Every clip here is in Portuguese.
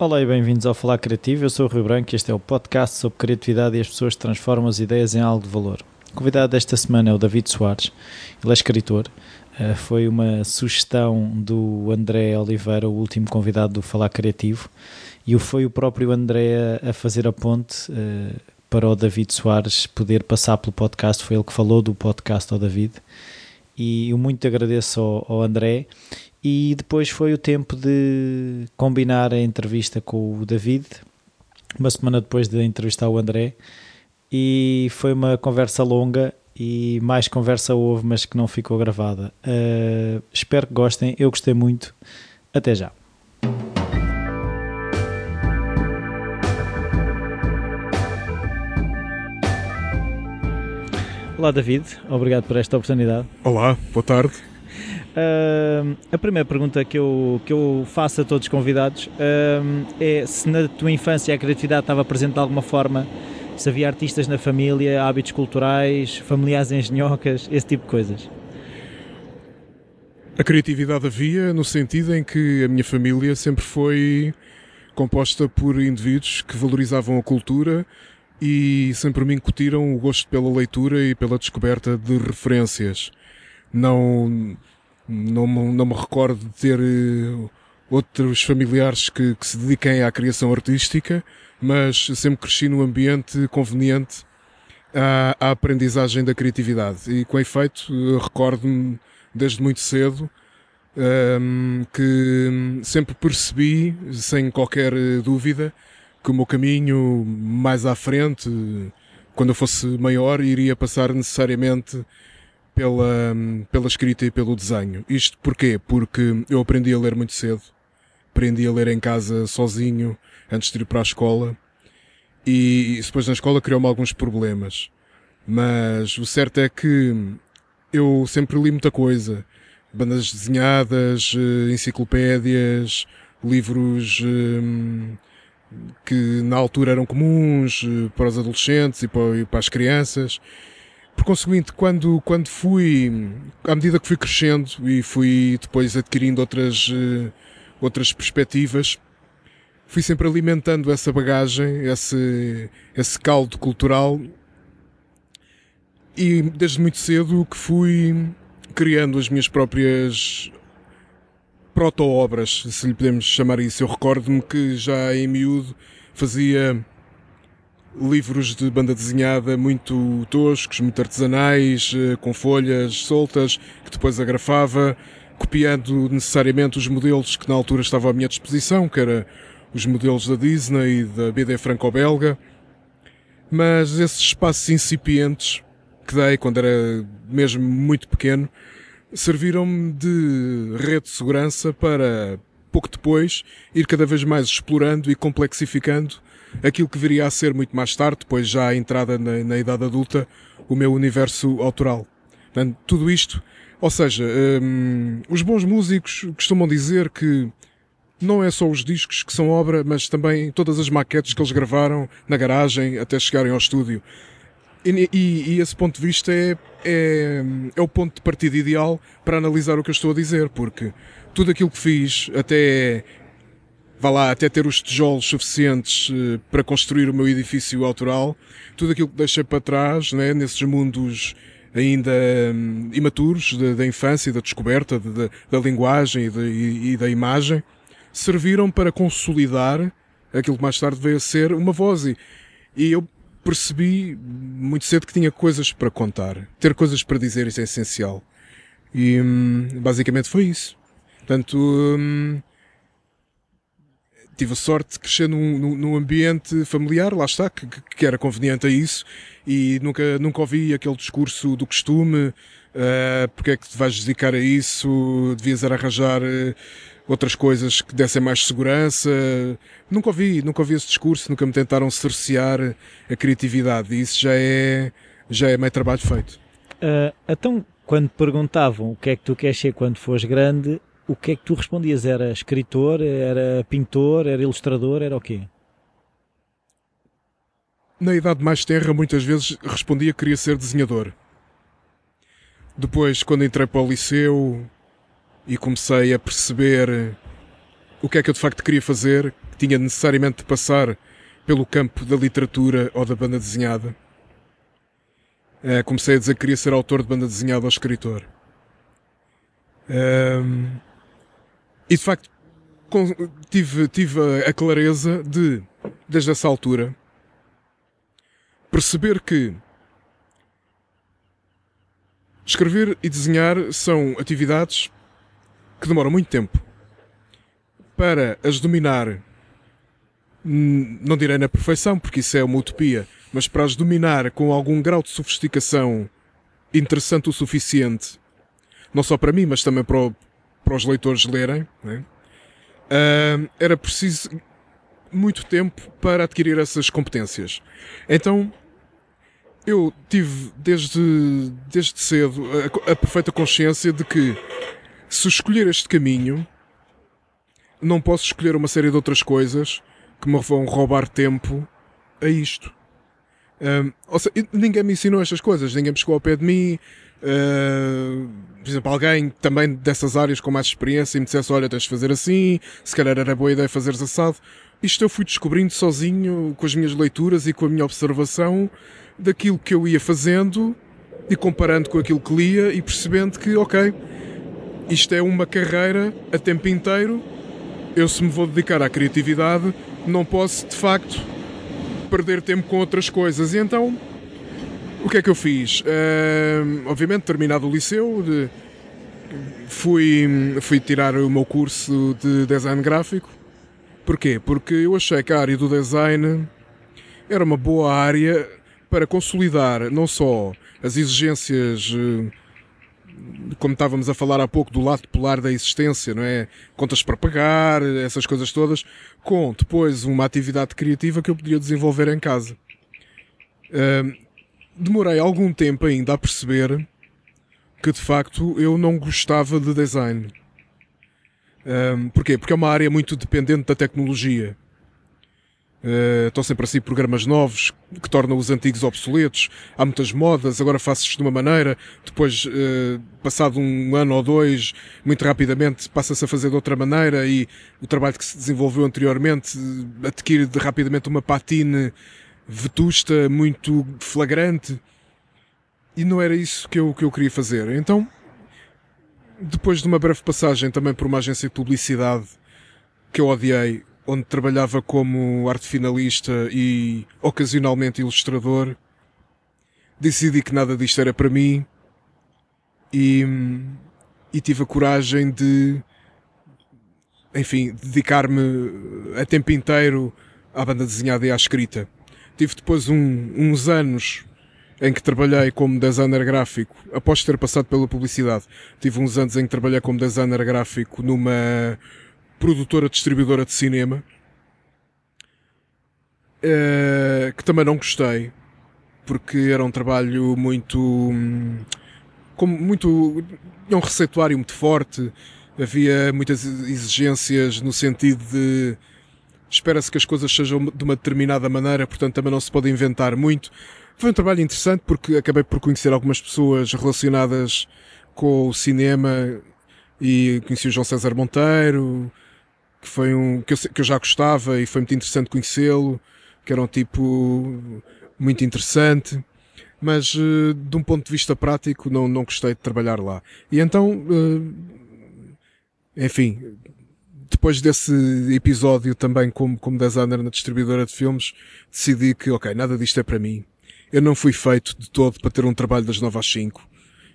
Olá e bem-vindos ao Falar Criativo. Eu sou o Rui Branco e este é o podcast sobre criatividade e as pessoas transformam as ideias em algo de valor. O convidado desta semana é o David Soares. Ele é escritor. Uh, foi uma sugestão do André Oliveira, o último convidado do Falar Criativo, e foi o próprio André a fazer a ponte uh, para o David Soares poder passar pelo podcast. Foi ele que falou do podcast ao David. E eu muito agradeço ao André e depois foi o tempo de combinar a entrevista com o David, uma semana depois de entrevistar o André, e foi uma conversa longa e mais conversa houve, mas que não ficou gravada. Uh, espero que gostem, eu gostei muito. Até já. Olá David, obrigado por esta oportunidade. Olá, boa tarde. Uh, a primeira pergunta que eu, que eu faço a todos os convidados uh, é se na tua infância a criatividade estava presente de alguma forma, se havia artistas na família, hábitos culturais, familiares engenhocas, esse tipo de coisas. A criatividade havia no sentido em que a minha família sempre foi composta por indivíduos que valorizavam a cultura e sempre me incutiram o gosto pela leitura e pela descoberta de referências. Não, não, não me recordo de ter eh, outros familiares que, que, se dediquem à criação artística, mas sempre cresci num ambiente conveniente à, à aprendizagem da criatividade. E com efeito, recordo-me desde muito cedo um, ehm, que sempre percebi, sem qualquer dúvida, que o meu caminho mais à frente, quando eu fosse maior, iria passar necessariamente pela, pela escrita e pelo desenho. Isto porquê? Porque eu aprendi a ler muito cedo. Aprendi a ler em casa sozinho, antes de ir para a escola. E depois na escola criou-me alguns problemas. Mas o certo é que eu sempre li muita coisa. Bandas desenhadas, eh, enciclopédias, livros eh, que na altura eram comuns eh, para os adolescentes e para as crianças. Por conseguinte, quando, quando fui, à medida que fui crescendo e fui depois adquirindo outras, uh, outras perspectivas, fui sempre alimentando essa bagagem, esse, esse caldo cultural e desde muito cedo que fui criando as minhas próprias proto-obras, se lhe podemos chamar isso. Eu recordo-me que já em miúdo fazia livros de banda desenhada muito toscos, muito artesanais, eh, com folhas soltas, que depois agrafava, copiando necessariamente os modelos que na altura estavam à minha disposição, que eram os modelos da Disney e da BD franco-belga. Mas esses espaços incipientes que dei quando era mesmo muito pequeno, serviram-me de rede de segurança para, pouco depois, ir cada vez mais explorando e complexificando aquilo que viria a ser muito mais tarde, depois já a entrada na, na idade adulta, o meu universo autoral. Portanto, tudo isto, ou seja, hum, os bons músicos costumam dizer que não é só os discos que são obra, mas também todas as maquetes que eles gravaram na garagem até chegarem ao estúdio. E, e, e esse ponto de vista é, é, é, o ponto de partida ideal para analisar o que eu estou a dizer, porque tudo aquilo que fiz até vá lá, até ter os tijolos suficientes uh, para construir o meu edifício autoral, tudo aquilo que deixei para trás, né, nesses mundos ainda um, imaturos da infância, da descoberta de, de, da linguagem e, de, e, e, da imagem, serviram para consolidar aquilo que mais tarde veio a ser uma voz. E, e eu percebi muito cedo que tinha coisas para contar. Ter coisas para dizer, isso é essencial. E hum, basicamente foi isso. Portanto, hum, tive a sorte de crescer num, num ambiente familiar, lá está, que, que, era conveniente a isso, e nunca, nunca ouvi aquele discurso do costume, uh, porque é que te vais dedicar a isso, devias arranjar uh, outras coisas que dessem mais segurança. Nunca ouvi, nunca ouvi esse discurso, nunca me tentaram cercear a criatividade, e isso já é, já é meio trabalho feito. Uh, então, quando perguntavam o que é que tu queres ser quando fores grande, o que é que tu respondias? Era escritor, era pintor, era ilustrador, era o quê? Na idade mais terra, muitas vezes respondia que queria ser desenhador. Depois, quando entrei para o liceu e comecei a perceber o que é que eu de facto queria fazer, que tinha necessariamente de passar pelo campo da literatura ou da banda desenhada. Uh, comecei a dizer que queria ser autor de banda desenhada ou escritor. Um, e de facto tive, tive a clareza de, desde essa altura, perceber que escrever e desenhar são atividades que demoram muito tempo. Para as dominar, não direi na perfeição, porque isso é uma utopia, mas para as dominar com algum grau de sofisticação interessante o suficiente, não só para mim, mas também para, o, para os leitores lerem, né? uh, era preciso muito tempo para adquirir essas competências. Então, eu tive desde, desde cedo a, a perfeita consciência de que se escolher este caminho, não posso escolher uma série de outras coisas que me vão roubar tempo a isto. Um, ou seja, ninguém me ensinou estas coisas, ninguém me chegou ao pé de mim. Uh, por exemplo, alguém também dessas áreas com mais experiência e me dissesse: Olha, tens de fazer assim, se calhar era boa ideia fazeres assado. Isto eu fui descobrindo sozinho, com as minhas leituras e com a minha observação daquilo que eu ia fazendo e comparando com aquilo que lia e percebendo que, ok, isto é uma carreira a tempo inteiro. Eu, se me vou dedicar à criatividade, não posso de facto perder tempo com outras coisas. E então, o que é que eu fiz? Uh, obviamente, terminado o liceu, de, fui, fui tirar o meu curso de design gráfico. Porquê? Porque eu achei que a área do design era uma boa área para consolidar não só as exigências uh, como estávamos a falar há pouco, do lado polar da existência, não é? Contas para pagar, essas coisas todas, com depois uma atividade criativa que eu podia desenvolver em casa. Uh, demorei algum tempo ainda a perceber que de facto eu não gostava de design. Um, porquê? Porque é uma área muito dependente da tecnologia. Uh, estão sempre assim programas novos que tornam os antigos obsoletos. Há muitas modas, agora faço isto de uma maneira, depois, uh, passado um ano ou dois, muito rapidamente passa-se a fazer de outra maneira e o trabalho que se desenvolveu anteriormente adquire de, rapidamente uma patine vetusta, muito flagrante. E não era isso que eu, que eu queria fazer. Então, depois de uma breve passagem também por uma agência de publicidade que eu odiei, onde trabalhava como arte finalista e ocasionalmente ilustrador, decidi que nada disto era para mim e, e tive a coragem de, enfim, dedicar-me a tempo inteiro à banda desenhada e à escrita. Tive depois um, uns anos em que trabalhei como designer gráfico, após ter passado pela publicidade. Tive uns anos em que trabalhei como designer gráfico numa produtora distribuidora de cinema, uh, que também não gostei, porque era um trabalho muito. como muito. um receituário muito forte, havia muitas exigências no sentido de. Espera-se que as coisas sejam de uma determinada maneira, portanto também não se pode inventar muito. Foi um trabalho interessante porque acabei por conhecer algumas pessoas relacionadas com o cinema e conheci o João César Monteiro, que foi um que eu, que eu já gostava e foi muito interessante conhecê-lo, que era um tipo muito interessante, mas uh, de um ponto de vista prático não, não gostei de trabalhar lá. E então, uh, enfim, depois desse episódio também como, como designer na distribuidora de filmes, decidi que, ok, nada disto é para mim. Eu não fui feito de todo para ter um trabalho das 9 às 5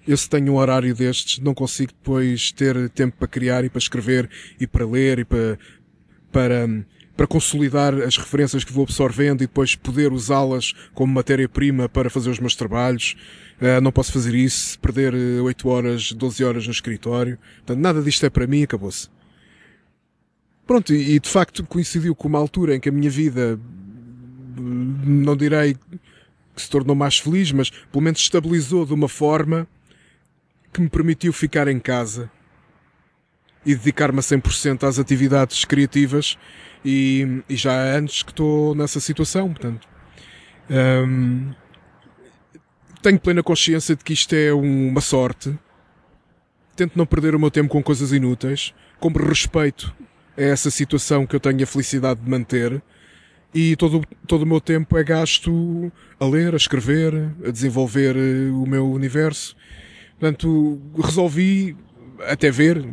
eu se tenho um horário destes, não consigo depois ter tempo para criar e para escrever e para ler e para, para, para consolidar as referências que vou absorvendo e depois poder usá-las como matéria-prima para fazer os meus trabalhos. Uh, não posso fazer isso, perder 8 horas, 12 horas no escritório. Portanto, nada disto é para mim, acabou-se. Pronto, e, de facto coincidiu com uma altura em que a minha vida, não direi que se tornou mais feliz, mas pelo menos estabilizou de uma forma que me permitiu ficar em casa e dedicar-me a 100% às atividades criativas e, e, já há anos que estou nessa situação, portanto. Um, tenho plena consciência de que isto é uma sorte. Tento não perder o meu tempo com coisas inúteis. Como respeito é essa situação que eu tenho a felicidade de manter e todo, todo o meu tempo é gasto a ler, a escrever, a desenvolver eh, o meu universo. Portanto, resolvi até ver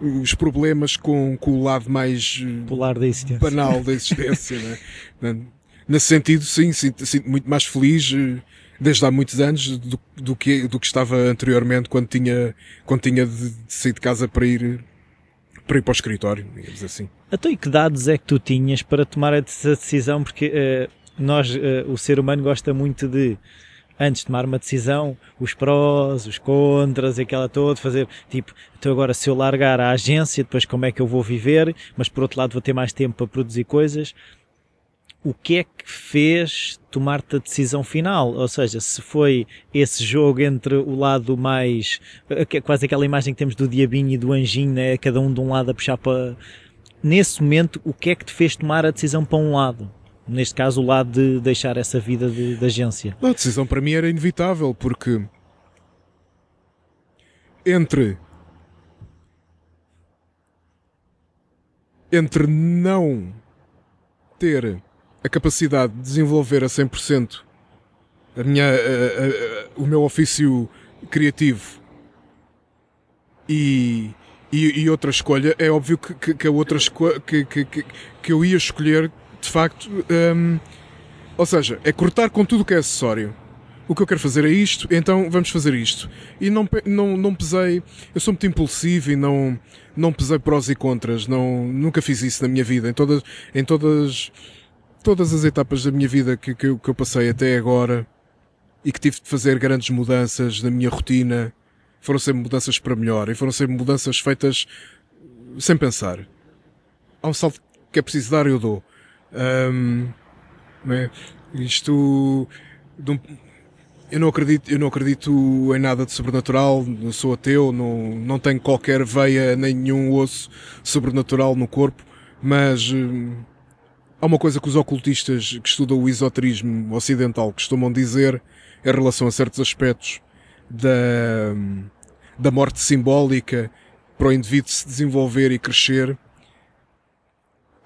os problemas com, com o lado mais eh, Polar da existência. banal da existência. né? Nesse sentido, sim, sinto, sinto muito mais feliz eh, desde há muitos anos do, do, que, do que estava anteriormente quando tinha, quando tinha de, de sair de casa para ir para ir para o escritório, digamos assim. Então, e que dados é que tu tinhas para tomar essa decisão? Porque uh, nós, uh, o ser humano, gosta muito de, antes de tomar uma decisão, os prós, os contras, aquela toda, fazer tipo, então agora se eu largar a agência, depois como é que eu vou viver? Mas por outro lado, vou ter mais tempo para produzir coisas o que é que fez tomar-te a decisão final? Ou seja, se foi esse jogo entre o lado mais. quase aquela imagem que temos do diabinho e do anjinho, né? cada um de um lado a puxar para. Nesse momento, o que é que te fez tomar a decisão para um lado? Neste caso, o lado de deixar essa vida de, de agência. a decisão para mim era inevitável, porque. Entre. Entre não ter a capacidade de desenvolver a 100% a minha, a, a, o meu ofício criativo e, e, e, outra escolha, é óbvio que, que, que a outra escolha que, que, que, eu ia escolher de facto, um, ou seja, é cortar com tudo o que é acessório. O que eu quero fazer é isto, então vamos fazer isto. E não, não, não pesei, eu sou muito impulsivo e não, não pesei prós e contras, não, nunca fiz isso na minha vida. Em todas, em todas todas as etapas da minha vida que, que, eu, que eu passei até agora e que tive de fazer grandes mudanças na minha rotina, foram sempre mudanças para melhor e foram sempre mudanças feitas sem pensar. Há um salto que é preciso dar, eu dou. Um, é? Isto. Eu não acredito, eu não acredito em nada de sobrenatural, eu sou ateu, não, não tenho qualquer veia, nenhum osso sobrenatural no corpo, mas Há uma coisa que os ocultistas que estudam o esoterismo ocidental costumam dizer em relação a certos aspectos da, da morte simbólica para o indivíduo se desenvolver e crescer.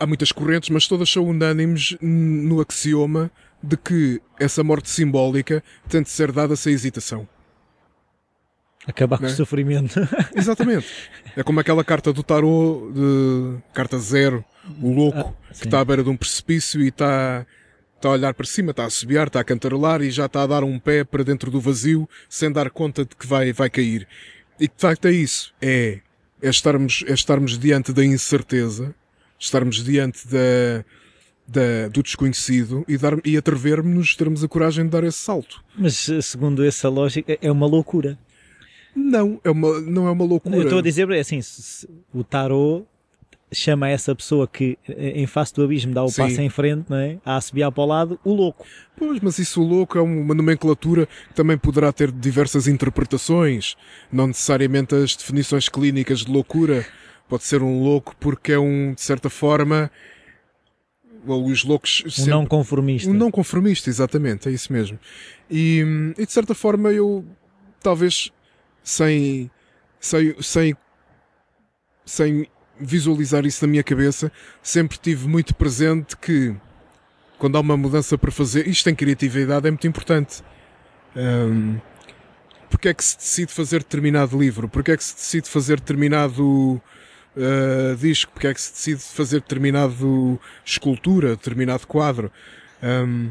Há muitas correntes, mas todas são unânimes no axioma de que essa morte simbólica tem de ser dada sem hesitação. Acabar com é? o sofrimento. Exatamente. É como aquela carta do tarô, de carta zero, o louco, ah, que está à beira de um precipício e está, está a olhar para cima, está a subiar, está a cantarolar e já está a dar um pé para dentro do vazio sem dar conta de que vai, vai cair. E de facto é isso. É, é estarmos, é estarmos diante da incerteza, estarmos diante da, da, do desconhecido e, dar, e atrevermos-nos, termos a coragem de dar esse salto. Mas segundo essa lógica, é uma loucura. Não, é uma, não é uma loucura. Eu estou a dizer, assim, o tarot chama essa pessoa que em face do abismo dá o Sim. passo em frente, não é? a assobiar para o lado, o louco. Pois, mas isso o louco é uma nomenclatura que também poderá ter diversas interpretações, não necessariamente as definições clínicas de loucura. Pode ser um louco porque é um, de certa forma, os loucos... Um sempre... não conformista. Um não conformista, exatamente, é isso mesmo. E, e de certa forma eu, talvez sem, sem, sem, sem visualizar isso na minha cabeça, sempre tive muito presente que quando há uma mudança para fazer, isto em criatividade é muito importante. Um, porque é que se decide fazer determinado livro? Porque é que se decide fazer determinado uh, disco? Porque é que se decide fazer determinado escultura, determinado quadro? Um,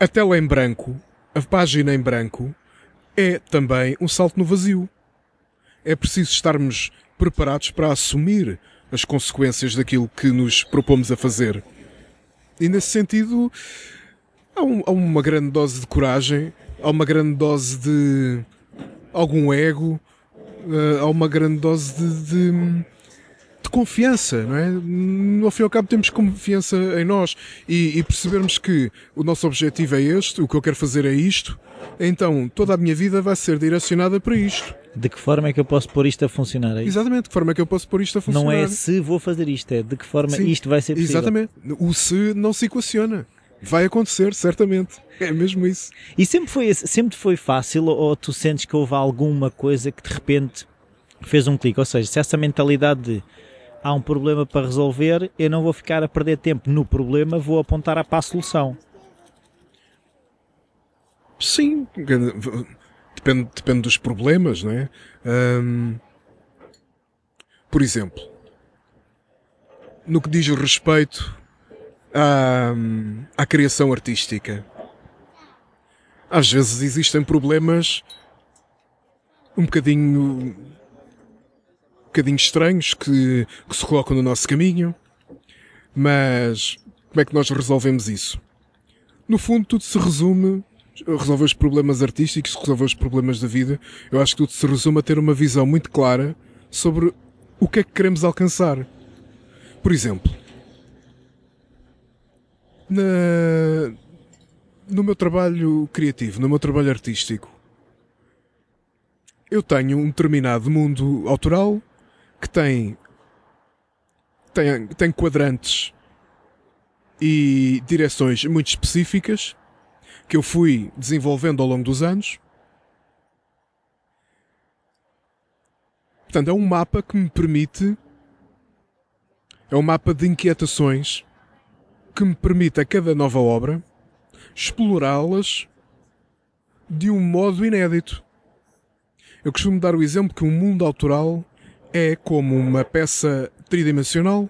a tela em branco, a página em branco, é também um salto no vazio. É preciso estarmos preparados para assumir as consequências daquilo que nos propomos a fazer. E nesse sentido, há, um, há uma grande dose de coragem, há uma grande dose de algum ego, uh, há uma grande dose de, de, de, confiança, não é? No fim e ao cabo temos confiança em nós e, e percebermos que o nosso objetivo é este, o que eu quero fazer é isto, então toda a minha vida vai ser direcionada para isto. De que forma é que eu posso pôr isto a funcionar? É Exatamente, de que forma é que eu posso pôr isto a funcionar? Não é se vou fazer isto, é de que forma Sim, isto vai ser possível. Exatamente. O se não se equaciona. Vai acontecer, certamente. É mesmo isso. E sempre foi, sempre foi fácil ou tu sentes que houve alguma coisa que de repente fez um clique? Ou seja, se essa mentalidade de há um problema para resolver, eu não vou ficar a perder tempo no problema, vou apontar para a solução. Sim, depende, depende dos problemas, não é? Um, por exemplo, no que diz respeito à, à criação artística, às vezes existem problemas um bocadinho bocadinho estranhos que, que se colocam no nosso caminho, mas como é que nós resolvemos isso? No fundo, tudo se resume resolver os problemas artísticos, resolver os problemas da vida. Eu acho que tudo se resume a ter uma visão muito clara sobre o que é que queremos alcançar. Por exemplo, na, no meu trabalho criativo, no meu trabalho artístico, eu tenho um determinado mundo autoral que tem, tem, tem quadrantes e direções muito específicas que eu fui desenvolvendo ao longo dos anos. Portanto, é um mapa que me permite. É um mapa de inquietações que me permite a cada nova obra explorá-las de um modo inédito. Eu costumo dar o exemplo que um mundo autoral é como uma peça tridimensional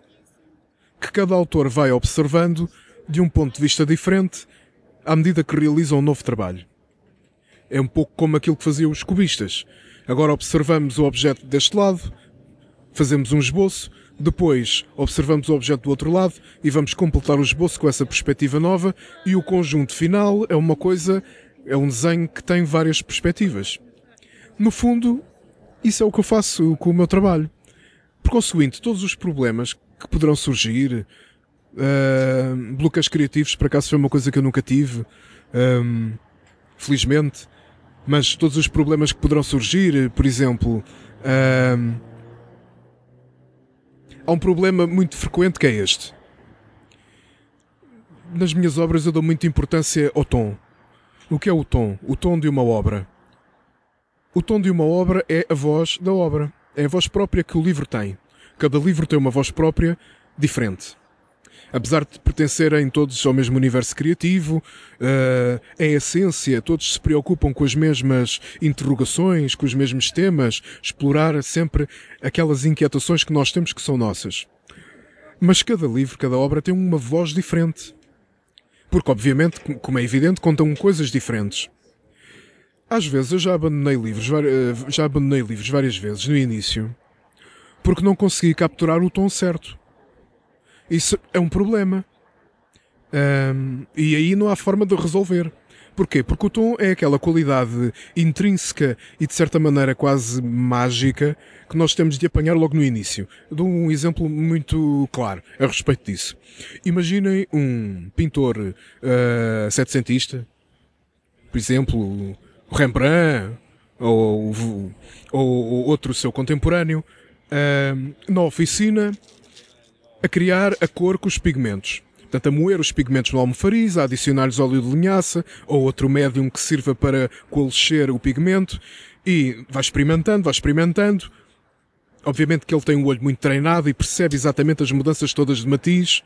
que cada autor vai observando de um ponto de vista diferente à medida que realiza um novo trabalho. É um pouco como aquilo que faziam os cubistas. Agora observamos o objeto deste lado, fazemos um esboço, depois observamos o objeto do outro lado e vamos completar o esboço com essa perspectiva nova e o conjunto final é uma coisa, é um desenho que tem várias perspectivas. No fundo, isso é o que eu faço com o meu trabalho. Por conseguinte, todos os problemas que poderão surgir, Uh, bloqueios criativos, por acaso, foi uma coisa que eu nunca tive, um, felizmente. Mas todos os problemas que poderão surgir, por exemplo, um, há um problema muito frequente que é este. Nas minhas obras eu dou muita importância ao tom. O que é o tom? O tom de uma obra. O tom de uma obra é a voz da obra. É a voz própria que o livro tem. Cada livro tem uma voz própria diferente apesar de pertencerem todos ao mesmo universo criativo, uh, em essência, todos se preocupam com as mesmas interrogações, com os mesmos temas, explorar sempre aquelas inquietações que nós temos que são nossas. Mas cada livro, cada obra tem uma voz diferente. Porque, obviamente, como é evidente, contam coisas diferentes. Às vezes eu já abandonei livros, eh, já abandonei livros várias vezes no início, porque não consegui capturar o tom certo. Isso é um problema. Um, e aí não há forma de resolver. Porquê? Porque o tom é aquela qualidade intrínseca e de certa maneira quase mágica que nós temos de apanhar logo no início. Dou um exemplo muito claro a respeito disso. Imaginem um pintor uh, setecentista, por exemplo, Rembrandt ou, ou, ou outro seu contemporâneo, uh, na oficina a criar a cor com os pigmentos. Portanto, a moer os pigmentos no almofariz, a adicionar-lhes óleo de linhaça ou outro médium que sirva para coalescer o pigmento e vai experimentando, vai experimentando. Obviamente que ele tem um olho muito treinado e percebe exatamente as mudanças todas de matiz.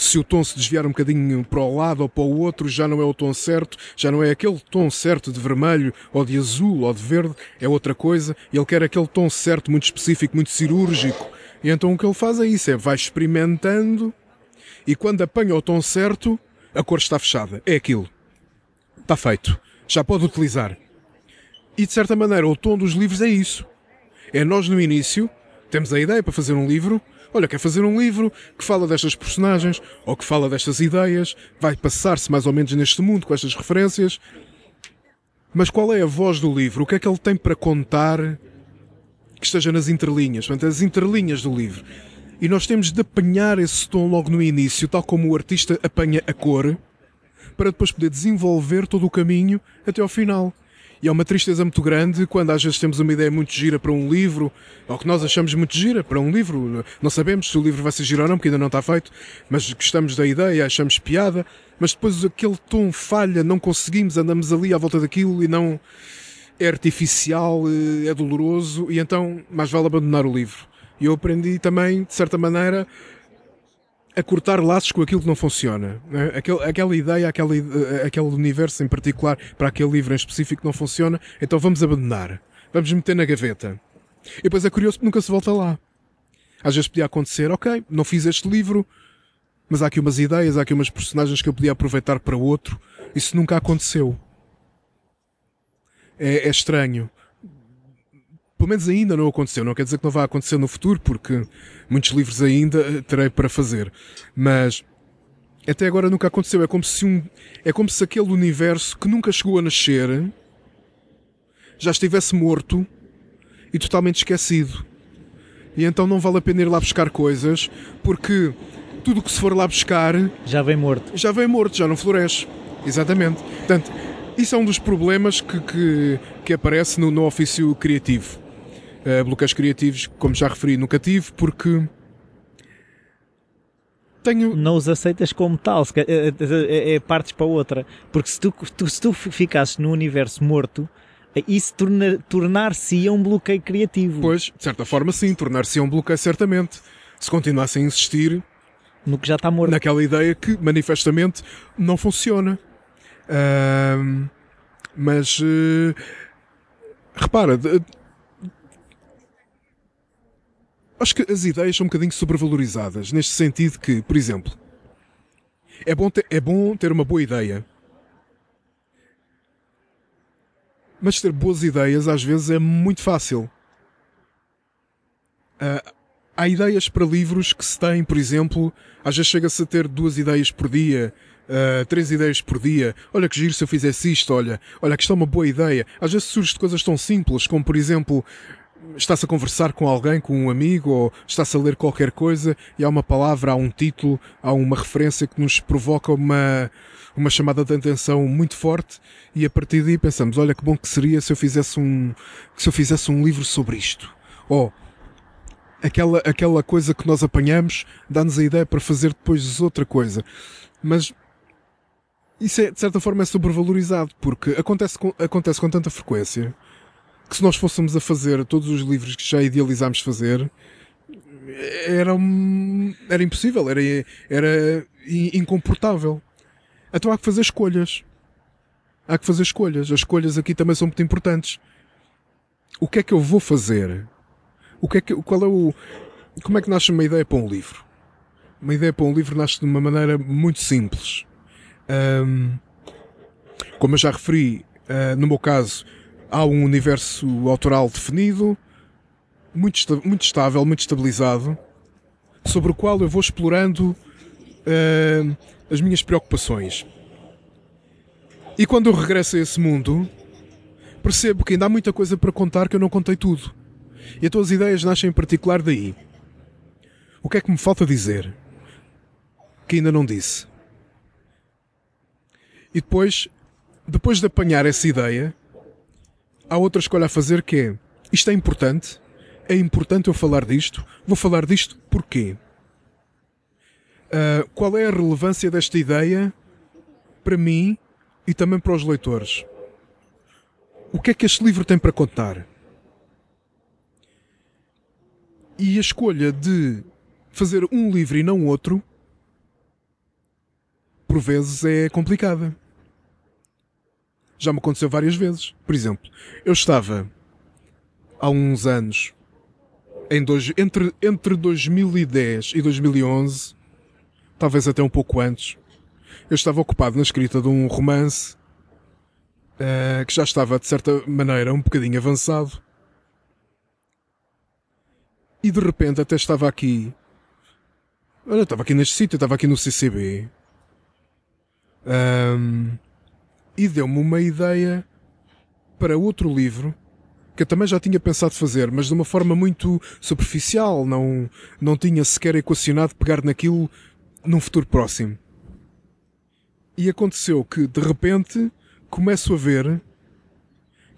Se o tom se desviar um bocadinho para o lado ou para o outro, já não é o tom certo, já não é aquele tom certo de vermelho ou de azul ou de verde, é outra coisa. Ele quer aquele tom certo, muito específico, muito cirúrgico, e então o que ele faz é isso, é vai experimentando e quando apanha o tom certo, a cor está fechada. É aquilo. Está feito. Já pode utilizar. E de certa maneira o tom dos livros é isso. É nós no início, temos a ideia para fazer um livro, olha, quer fazer um livro que fala destas personagens, ou que fala destas ideias, vai passar-se mais ou menos neste mundo com estas referências. Mas qual é a voz do livro? O que é que ele tem para contar que esteja nas entrelinhas, portanto, as entrelinhas do livro. E nós temos de apanhar esse tom logo no início, tal como o artista apanha a cor, para depois poder desenvolver todo o caminho até ao final. E é uma tristeza muito grande quando às vezes temos uma ideia muito gira para um livro, ou que nós achamos muito gira para um livro. Não sabemos se o livro vai ser giro ou não, porque ainda não está feito, mas gostamos da ideia, achamos piada, mas depois aquele tom falha, não conseguimos, andamos ali à volta daquilo e não é artificial, eh, é doloroso, e então mais vale abandonar o livro. E eu aprendi também, de certa maneira, a cortar laços com aquilo que não funciona. Né? Aquela, ideia, aquela, aquele universo em particular, para aquele livro em específico não funciona, então vamos abandonar. Vamos meter na gaveta. E depois é curioso que nunca se volta lá. Às vezes podia acontecer, ok, não fiz este livro, mas há aqui umas ideias, há aqui umas personagens que eu podia aproveitar para outro. Isso nunca aconteceu. É, é estranho pelo menos ainda não aconteceu. Não quer dizer que não vai acontecer no futuro, porque muitos livros ainda terei para fazer. Mas até agora nunca aconteceu. É como se um, é como se aquele universo que nunca chegou a nascer já estivesse morto e totalmente esquecido. E então não vale a pena ir lá buscar coisas, porque tudo o que se for lá buscar já vem morto. Já vem morto, já não floresce. Exatamente. Portanto, isso é um dos problemas que, que, que aparece no, no ofício criativo uh, bloqueios criativos, como já referi, nunca tive, porque tenho... Não os aceitas como tal, é, é, é, partes para outra. Porque se tu, tu, se tu ficasses no universo morto, isso torna, tornar-se um bloqueio criativo. Pois, de certa forma sim, tornar-se um bloqueio certamente. Se continuasse a insistir no que já está morto. Naquela ideia que manifestamente não funciona. Uh, mas uh, repara, Acho que as ideias são um bocadinho sobrevalorizadas, neste sentido que, por exemplo, é bom ter, é bom ter uma boa ideia. Mas ter boas ideias às vezes é muito fácil. Uh, há ideias para livros que se têm, por exemplo, às vezes chega-se a ter duas ideias por dia, uh, três ideias por dia. Olha que giro se eu fizesse isto, olha, olha que isto é uma boa ideia. Às vezes surge de coisas tão simples como, por exemplo, estás a conversar com alguém, com um amigo, ou estás a ler qualquer coisa e há uma palavra, há um título, há uma referência que nos provoca uma, uma chamada de atenção muito forte e a partir daí pensamos, olha que bom que seria se eu fizesse um, se eu fizesse um livro sobre isto. Ou aquela, aquela coisa que nós apanhamos dá-nos a ideia para fazer depois outra coisa. Mas isso é, de certa forma é sobrevalorizado porque acontece com, acontece com tanta frequência que se nós fôssemos a fazer todos os livros que já idealizámos fazer, era, era impossível, era, era incomportável. Então há que fazer escolhas. Há que fazer escolhas. As escolhas aqui também são muito importantes. O que é que eu vou fazer? O que é que, qual é o, como é que nasce uma ideia para um livro? Uma ideia para um livro nasce de uma maneira muito simples. Um, como eu já referi, uh, no meu caso, há um universo autoral definido, muito, muito estável, muito estabilizado, sobre o qual eu vou explorando uh, as minhas preocupações. E quando eu regresso a esse mundo, percebo que ainda há muita coisa para contar que eu não contei tudo. E as tuas ideias nascem em particular daí. O que é que me falta dizer? Que ainda não disse. E depois, depois de apanhar essa ideia, há outra escolha a fazer que é isto é importante, é importante eu falar disto, vou falar disto porquê? Uh, qual é a relevância desta ideia para mim e também para os leitores? O que é que este livro tem para contar? E a escolha de fazer um livro e não outro, por vezes é complicada já me aconteceu várias vezes. Por exemplo, eu estava há uns anos, em dois, entre, entre 2010 e 2011, talvez até um pouco antes, eu estava ocupado na escrita de um romance uh, que já estava, de certa maneira, um bocadinho avançado. E de repente até estava aqui. Olha, estava aqui neste sítio, estava aqui no CCB. Um, e deu-me uma ideia para outro livro que eu também já tinha pensado fazer, mas de uma forma muito superficial, não, não tinha sequer equacionado pegar naquilo num futuro próximo. E aconteceu que, de repente, começo a ver.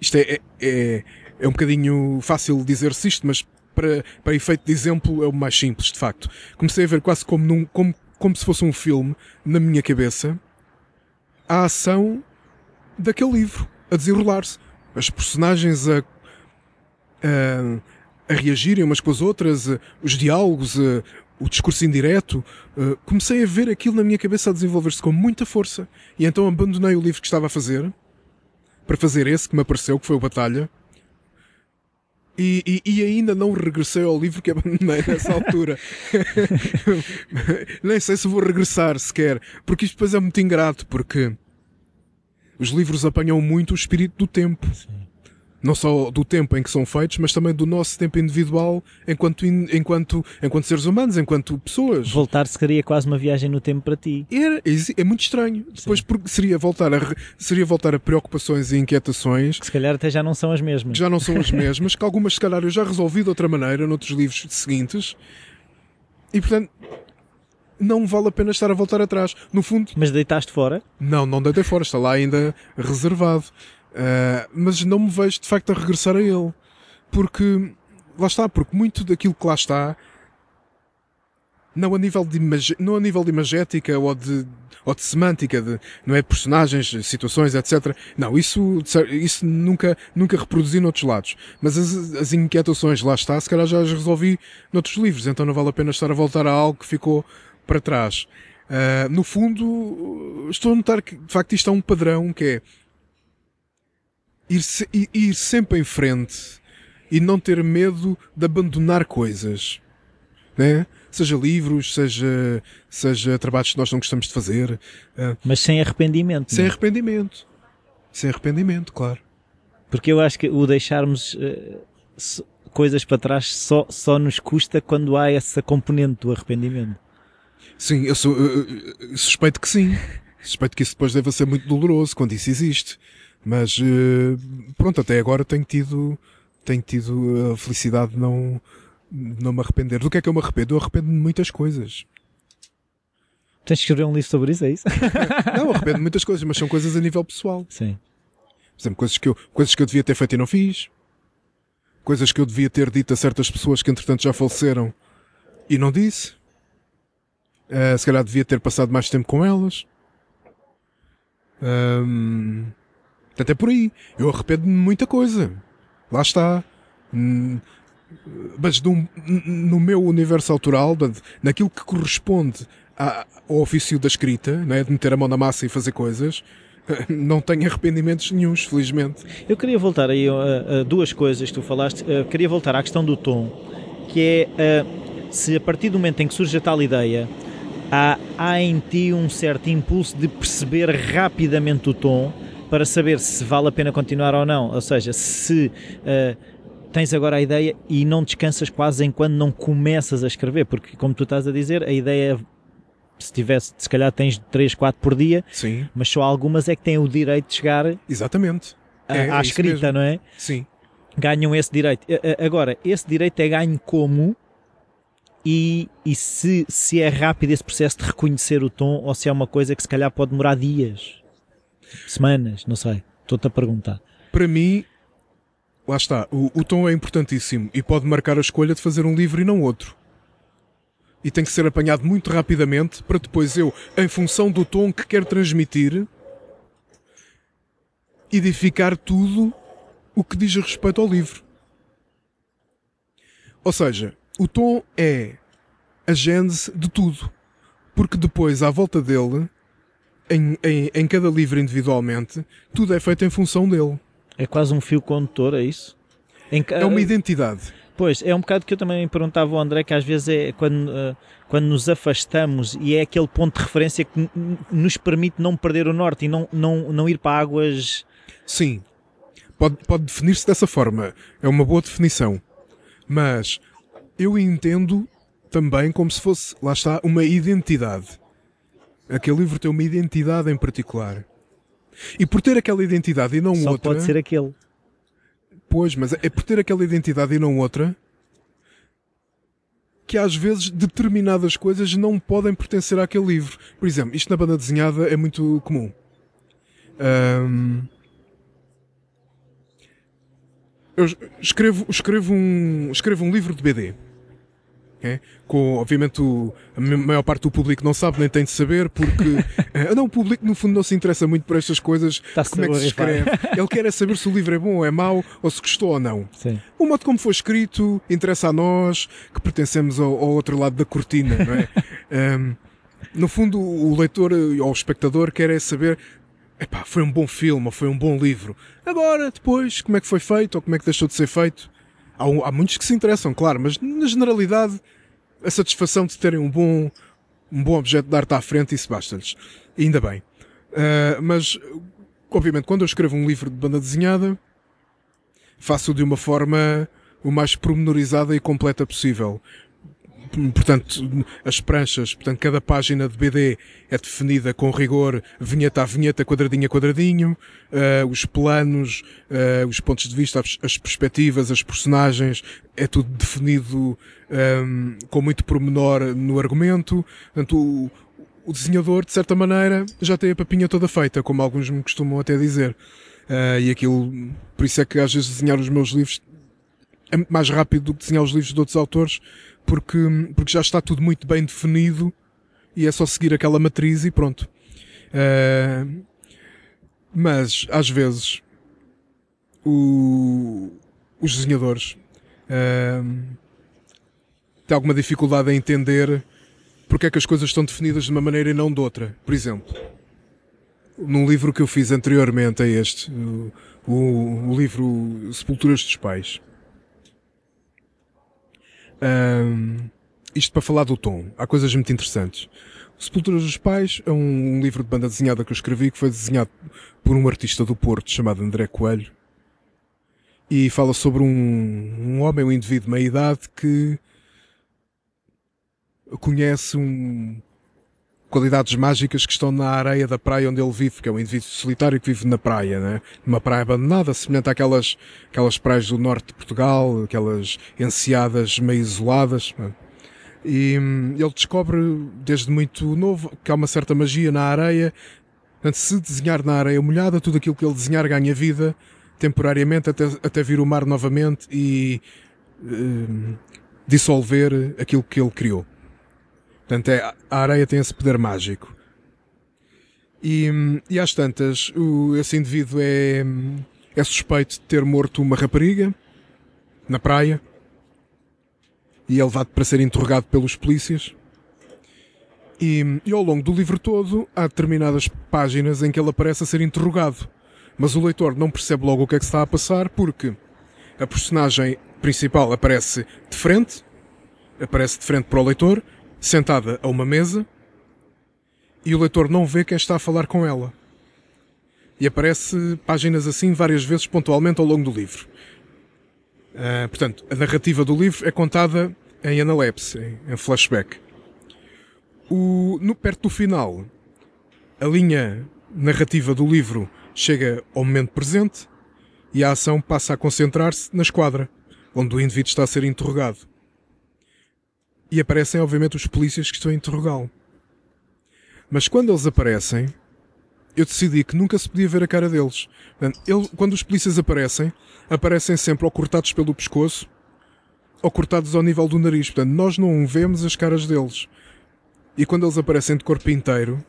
Isto é, é, é, é um bocadinho fácil dizer-se isto, mas para, para efeito de exemplo é o mais simples, de facto. Comecei a ver quase como, num, como, como se fosse um filme na minha cabeça a ação daquele livro a desenrolar-se. As personagens a, a, a reagirem umas com as outras, os diálogos, o discurso indireto, comecei a ver aquilo na minha cabeça a desenvolver-se com muita força. E então abandonei o livro que estava a fazer para fazer esse que me apareceu, que foi o Batalha. E, e, e ainda não regressei ao livro que abandonei nessa altura. Nem sei se vou regressar sequer, porque isto depois é muito ingrato, porque os livros apanham muito o espírito do tempo. Sim não só do tempo em que são feitos, mas também do nosso tempo individual enquanto, enquanto, enquanto seres humanos, enquanto pessoas. Voltar seria quase uma viagem no tempo para ti. É, é muito estranho. Depois porque seria voltar, a, seria voltar a preocupações e inquietações. Que se calhar até já não são as mesmas. Já não são as mesmas, que algumas se calhar eu já resolvi de outra maneira noutros livros seguintes. E portanto, não vale a pena estar a voltar atrás. No fundo. Mas deitaste fora? Não, não deitei fora, está lá ainda reservado. Uh, mas não me vejo de facto a regressar a ele. Porque, lá está, porque muito daquilo que lá está, não a nível de, não a nível de imagética ou de, ou de semântica, de, não é personagens, situações, etc. Não, isso, isso nunca, nunca reproduzi noutros lados. Mas as, as inquietações lá está, se calhar já as resolvi noutros livros, então não vale a pena estar a voltar a algo que ficou para trás. Uh, no fundo, estou a notar que de facto isto é um padrão que é ir, se, ir sempre em frente e não ter medo de abandonar coisas. Né? Seja livros, seja, seja trabalhos que nós não gostamos de fazer. Uh, Mas sem arrependimento. Sem não? arrependimento. Sem arrependimento, claro. Porque eu acho que o deixarmos uh, coisas para trás só, só nos custa quando há essa componente do arrependimento. Sim, eu, sou, eu, eu suspeito que sim. Suspeito que isso depois deve ser muito doloroso quando isso existe. Mas eh, pronto, até agora tenho tido, tenho tido a felicidade de não, não me arrepender. Do que é que eu me arrependo? Eu arrependo de muitas coisas. Tens de escrever um livro sobre isso, é isso? não, arrependo de muitas coisas, mas são coisas a nível pessoal. Sim. Por exemplo, coisas que eu, coisas que eu devia ter feito e não fiz. Coisas que eu devia ter dito a certas pessoas que entretanto já faleceram e não disse. Uh, se calhar devia ter passado mais tempo com elas. Um, Portanto, é por aí. Eu arrependo-me de muita coisa. Lá está. Mas no, no meu universo autoral, naquilo que corresponde ao ofício da escrita, né, de meter a mão na massa e fazer coisas, não tenho arrependimentos nenhums, felizmente. Eu queria voltar aí a, a duas coisas que tu falaste. Eu queria voltar à questão do tom, que é uh, se a partir do momento em que surge a tal ideia, há, há em ti um certo impulso de perceber rapidamente o tom para saber se vale a pena continuar ou não. Ou seja, se uh, tens agora a ideia e não descansas quase enquanto não começas a escrever, porque como tu estás a dizer, a ideia se tivesse, se calhar tens 3, 4 por dia, Sim. mas só algumas é que têm o direito de chegar Exatamente. A, é, à é escrita, não é? Sim. Ganham esse direito. Agora, esse direito é ganho como e, e se, se é rápido esse processo de reconhecer o tom ou se é uma coisa que se calhar pode demorar dias semanas, não sei. Estou-te a perguntar. Para mim, lá está, o, o tom é importantíssimo e pode marcar a escolha de fazer um livro e não outro. E tem que ser apanhado muito rapidamente para depois eu, em função do tom que quero transmitir, edificar tudo o que diz respeito ao livro. Ou seja, o tom é a gênese de tudo. Porque depois, à volta dele, em, em, em cada livro individualmente, tudo é feito em função dele. É quase um fio condutor, é isso? É uma identidade. Pois, é um bocado que eu também perguntava ao André, que às vezes é quando, uh, quando nos afastamos e é aquele ponto de referência que nos permite não perder o norte e não, não, não ir para águas. Sim, pode, pode definir-se dessa forma. É uma boa definição. Mas eu entendo também como se fosse, lá está, uma identidade. Aquele livro tem uma identidade em particular. E por ter aquela identidade e não Só outra. Pode ser aquele. Pois, mas é por ter aquela identidade e não outra que às vezes determinadas coisas não podem pertencer àquele livro. Por exemplo, isto na banda desenhada é muito comum. Um, eu escrevo, escrevo, um, escrevo um livro de BD. É? Com, obviamente, o, a maior parte do público não sabe, nem tem de saber, porque uh, não, o público, no fundo, não se interessa muito por estas coisas, como é que se escreve. Ele quer é saber se o livro é bom ou é mau, ou se gostou ou não. Sim. O modo como foi escrito interessa a nós, que pertencemos ao, ao outro lado da cortina, não é? um, no fundo, o leitor ou o espectador quer é saber epá, foi um bom filme ou foi um bom livro. Agora, depois, como é que foi feito ou como é que deixou de ser feito? Há, há muitos que se interessam, claro, mas na generalidade a satisfação de terem um bom, um bom objeto de arte à frente, isso basta-lhes. Ainda bem. Uh, mas, obviamente, quando eu escrevo um livro de banda desenhada, faço de uma forma o mais pormenorizada e completa possível portanto, as pranchas, portanto, cada página de BD é definida com rigor, vinheta a vinheta, quadradinho a quadradinho, uh, os planos, uh, os pontos de vista, as, as, perspectivas, as personagens, é tudo definido um, ehm, com muito pormenor no argumento. Portanto, o, o desenhador, de certa maneira, já tem a papinha toda feita, como alguns me costumam até dizer. Uh, e aquilo, por isso é que às vezes desenhar os meus livros é mais rápido do que desenhar os livros de outros autores, porque, porque já está tudo muito bem definido e é só seguir aquela matriz e pronto. Uh, mas, às vezes, o, os desenhadores uh, têm alguma dificuldade em entender porque é que as coisas estão definidas de uma maneira e não de outra. Por exemplo, num livro que eu fiz anteriormente a este, o, o, o livro Sepulturas dos Pais, um, isto para falar do tom. Há coisas muito interessantes. Sepulturas dos Pais é um, livro de banda desenhada que eu escrevi que foi desenhado por um artista do Porto chamado André Coelho. E fala sobre um, um homem, um indivíduo de meia idade que conhece um, qualidades mágicas que estão na areia da praia onde ele vive, que é um indivíduo solitário que vive na praia, né? numa praia abandonada, semelhante àquelas aquelas praias do norte de Portugal, aquelas enseadas meio isoladas. Né? E hum, ele descobre desde muito novo que há uma certa magia na areia. Portanto, se desenhar na areia molhada, tudo aquilo que ele desenhar ganha vida temporariamente até, até vir o mar novamente e hum, dissolver aquilo que ele criou. Portanto, é, a areia tem esse poder mágico. E, e às tantas, o, esse indivíduo é, é suspeito de ter morto uma rapariga na praia e é levado para ser interrogado pelos polícias. E, e, ao longo do livro todo há determinadas páginas em que ele aparece a ser interrogado. Mas o leitor não percebe logo o que é que está a passar porque a personagem principal aparece de frente, aparece de frente para o leitor sentada a uma mesa e o leitor não vê quem está a falar com ela. E aparece páginas assim várias vezes pontualmente ao longo do livro. Uh, portanto, a narrativa do livro é contada em analepse, em, em flashback. O, no, perto do final, a linha narrativa do livro chega ao momento presente e a ação passa a concentrar-se na esquadra, onde o indivíduo está a ser interrogado. E aparecem, obviamente, os polícias que estão a interrogá-lo. Mas quando eles aparecem, eu decidi que nunca se podia ver a cara deles. Ele, quando os polícias aparecem, aparecem sempre ou cortados pelo pescoço ou cortados ao nível do nariz. Portanto, nós não vemos as caras deles. E quando eles aparecem de corpo inteiro,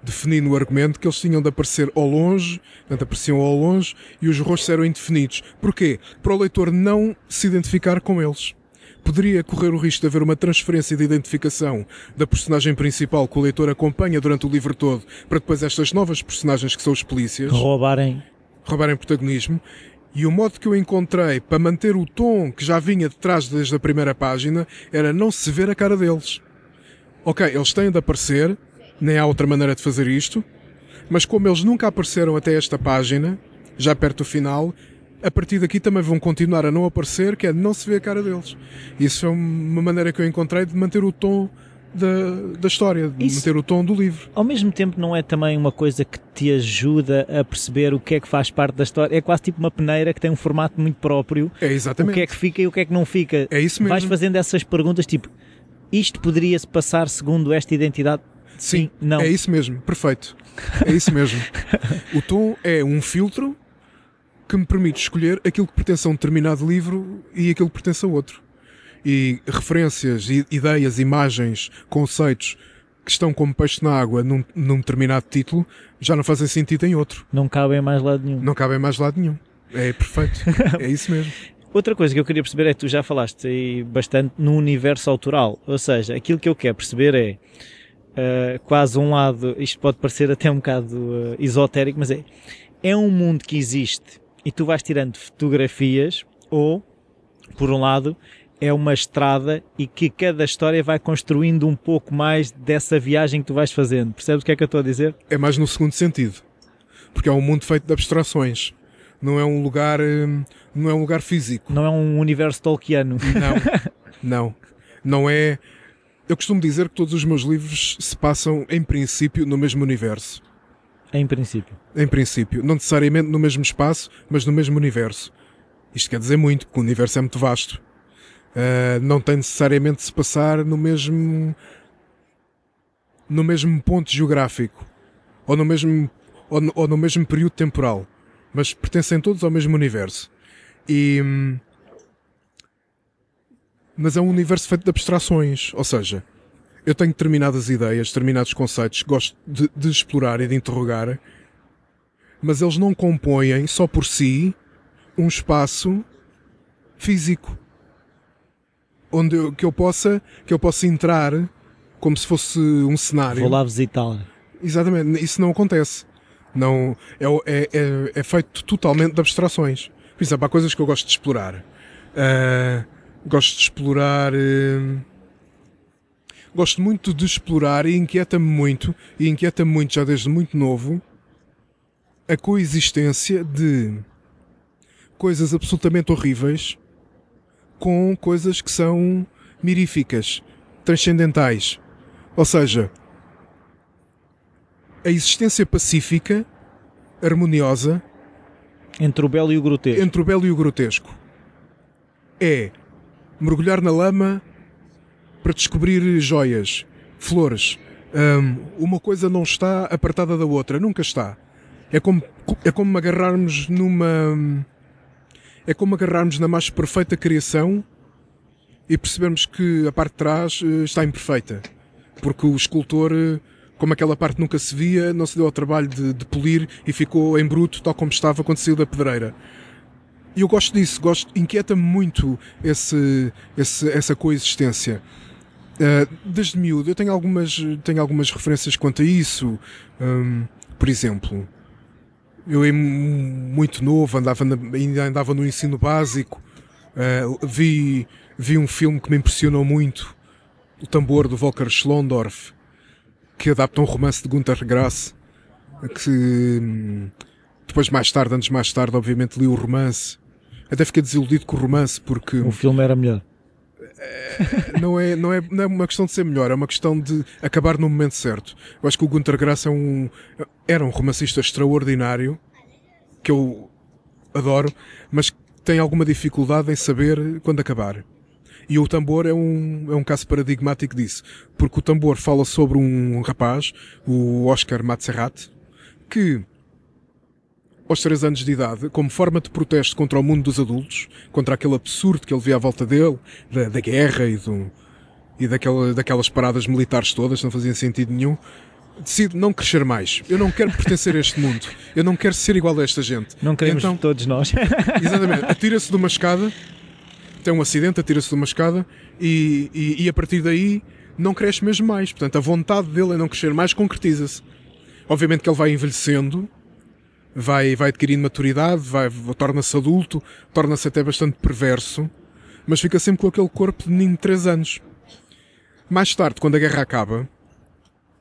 defini no argumento que eles tinham de aparecer ao longe, portanto, apareciam ao longe e os rostos eram indefinidos. Porquê? Para o leitor não se identificar com eles poderia correr o risco de haver uma transferência de identificação da personagem principal que o leitor acompanha durante o livro todo, para depois estas novas personagens que são os polícias roubarem, roubarem protagonismo. E o modo que eu encontrei para manter o tom que já vinha de trás desde a primeira página era não se ver a cara deles. Ok, eles têm de aparecer, nem há outra maneira de fazer isto, mas como eles nunca apareceram até esta página, já perto do final, a partir daqui também vão continuar a não aparecer, que é não se vê a cara deles. Isso é uma maneira que eu encontrei de manter o tom da, da história, de Isso, manter o tom do livro. Ao mesmo tempo, não é também uma coisa que te ajuda a perceber o que é que faz parte da história? É quase tipo uma peneira que tem um formato muito próprio. É exatamente. O que é que fica e o que é que não fica. É isso mesmo. Vais fazendo essas perguntas tipo, isto poderia se passar segundo esta identidade? Sim, Sim, não. É isso mesmo, perfeito. É isso mesmo. o tom é um filtro que me permite escolher aquilo que pertence a um determinado livro e aquilo que pertence a outro. e referências, ideias, imagens, conceitos que estão como peixe na água num, num determinado título já não fazem sentido em outro. Não cabem mais lado nenhum. Não cabem mais lado nenhum. É perfeito. é isso mesmo. Outra coisa que eu queria perceber é que tu já falaste aí bastante no universo autoral. Ou seja, aquilo que eu quero perceber é uh, quase um lado, isto pode parecer até um bocado uh, esotérico, mas é, é um mundo que existe e tu vais tirando fotografias ou, por um lado, é uma estrada e que cada história vai construindo um pouco mais dessa viagem que tu vais fazendo. Percebes o que é que eu estou a dizer? É mais no segundo sentido. Porque é um mundo feito de abstrações. Não é um lugar, hum, não é um lugar físico. Não é um universo tolkiano. Não. Não. Não é, eu costumo dizer que todos os meus livros se passam em princípio no mesmo universo. Em princípio. Em princípio. Não necessariamente no mesmo espaço, mas no mesmo universo. Isto quer dizer muito, porque o universo é muito vasto. Uh, não tem necessariamente de se passar no mesmo no mesmo ponto geográfico ou no mesmo ou no, ou no mesmo período temporal mas pertencem todos ao mesmo universo e mas é um universo feito de abstrações ou seja eu tenho determinadas ideias determinados conceitos gosto de, de explorar e de interrogar mas eles não compõem só por si um espaço físico onde eu, que eu possa que eu possa entrar como se fosse um cenário. Vou lá visitá-la. Exatamente, isso não acontece. Não, é, é, é, é, feito totalmente de abstrações. Por exemplo, há coisas que eu gosto de explorar. Uh, gosto de explorar. Uh, gosto muito de explorar e inquieta-me muito, e inquieta-me muito já desde muito novo, a coexistência de coisas absolutamente horríveis com coisas que são miríficas, transcendentais. Ou seja, a existência pacífica, harmoniosa, entre o belo e o grotesco. Entre o belo e o grotesco. É mergulhar na lama para descobrir joias, flores. Um, uma coisa não está apartada da outra, nunca está. É como, é como agarrarmos numa é como agarrarmos na mais perfeita criação e percebermos que a parte de trás eh, está imperfeita. Porque o escultor, eh, como aquela parte nunca se via, não se deu ao trabalho de, de polir e ficou em bruto, tal como estava quando saiu da pedreira. E eu gosto disso, gosto, inquieta-me muito esse, esse, essa coexistência. Uh, desde miúdo, eu tenho algumas, tenho algumas referências quanto a isso. Um, por exemplo, eu muito novo, andava na, ainda andava no ensino básico, uh, vi, vi um filme que me impressionou muito, O Tambor, do Volker Schlondorf, que adapta um romance de Gunther Grass, que hum, depois mais tarde, anos mais tarde, obviamente li o romance. Até fiquei desiludido com o romance porque... O filme era melhor. Não é, não, é, não é uma questão de ser melhor, é uma questão de acabar no momento certo. Eu acho que o Gunter Grass é um, era um romancista extraordinário, que eu adoro, mas tem alguma dificuldade em saber quando acabar. E o tambor é um, é um caso paradigmático disso, porque o tambor fala sobre um rapaz, o Oscar Matserrat, que aos 3 anos de idade, como forma de protesto contra o mundo dos adultos, contra aquele absurdo que ele via à volta dele, da, da guerra e, do, e daquela, daquelas paradas militares todas, que não faziam sentido nenhum, decide não crescer mais. Eu não quero pertencer a este mundo. Eu não quero ser igual a esta gente. Não queremos então, todos nós. exatamente. Atira-se de uma escada, tem um acidente, atira-se de uma escada e, e, e a partir daí não cresce mesmo mais. Portanto, a vontade dele em não crescer mais concretiza-se. Obviamente que ele vai envelhecendo, vai, vai adquirindo maturidade, vai, torna-se adulto, torna-se até bastante perverso, mas fica sempre com aquele corpo de menino de 3 anos. Mais tarde, quando a guerra acaba,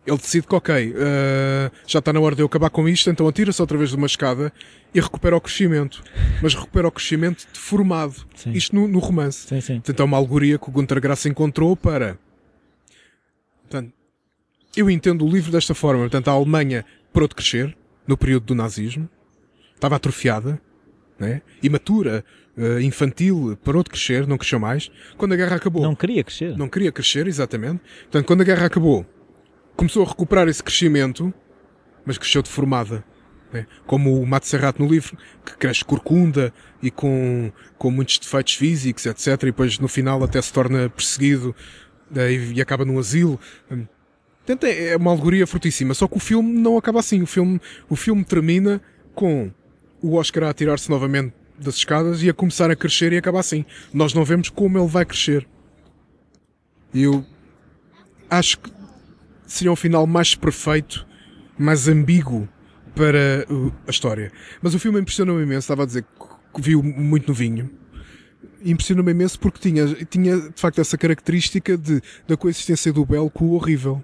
ele decide que, ok, uh, já está na hora de eu acabar com isto, então atira-se outra vez de uma escada e recupera o crescimento. Mas recupera o crescimento deformado. Sim. Isto no, no romance. Sim, sim. Portanto, é uma alegoria que o Gunter Grass encontrou para... Portanto, eu entendo o livro desta forma. Portanto, a Alemanha parou de crescer, no período do nazismo, estava atrofiada, né? imatura, uh, infantil, parou de crescer, não cresceu mais. Quando a guerra acabou. Não queria crescer. Não queria crescer, exatamente. Portanto, quando a guerra acabou, começou a recuperar esse crescimento, mas cresceu deformada. né? como o Mato Serrato no livro, que cresce corcunda e com, com muitos defeitos físicos, etc. E depois no final até se torna perseguido né? e, e acaba num asilo. Portanto, é, é uma alegoria fortíssima. Só que o filme não acaba assim. O filme, o filme termina com o Oscar a atirar-se novamente das escadas e a começar a crescer e acaba assim. Nós não vemos como ele vai crescer. E eu acho que seria um final mais perfeito, mais ambíguo para a história. Mas o filme impressionou-me imenso, estava a dizer que viu muito novinho. Impressionou-me imenso porque tinha, tinha de facto essa característica de, da coexistência do belo com o horrível.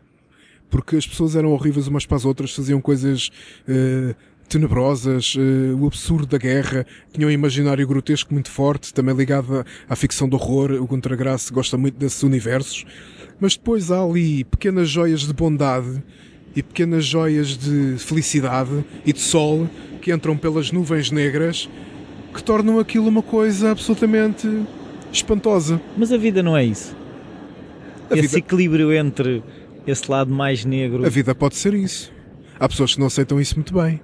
Porque as pessoas eram horríveis umas para as outras, faziam coisas uh, tenebrosas, uh, o absurdo da guerra, tinha um imaginário grotesco muito forte, também ligado à, ficção do horror. O Gunter Grass gosta muito desses universos. Mas depois há ali pequenas joias de bondade e pequenas joias de felicidade e de sol que entram pelas nuvens negras que tornam aquilo uma coisa absolutamente espantosa. Mas a vida não é isso. A esse vida... equilíbrio entre esse lado mais negro. A vida pode ser isso. Há pessoas que não aceitam isso muito bem.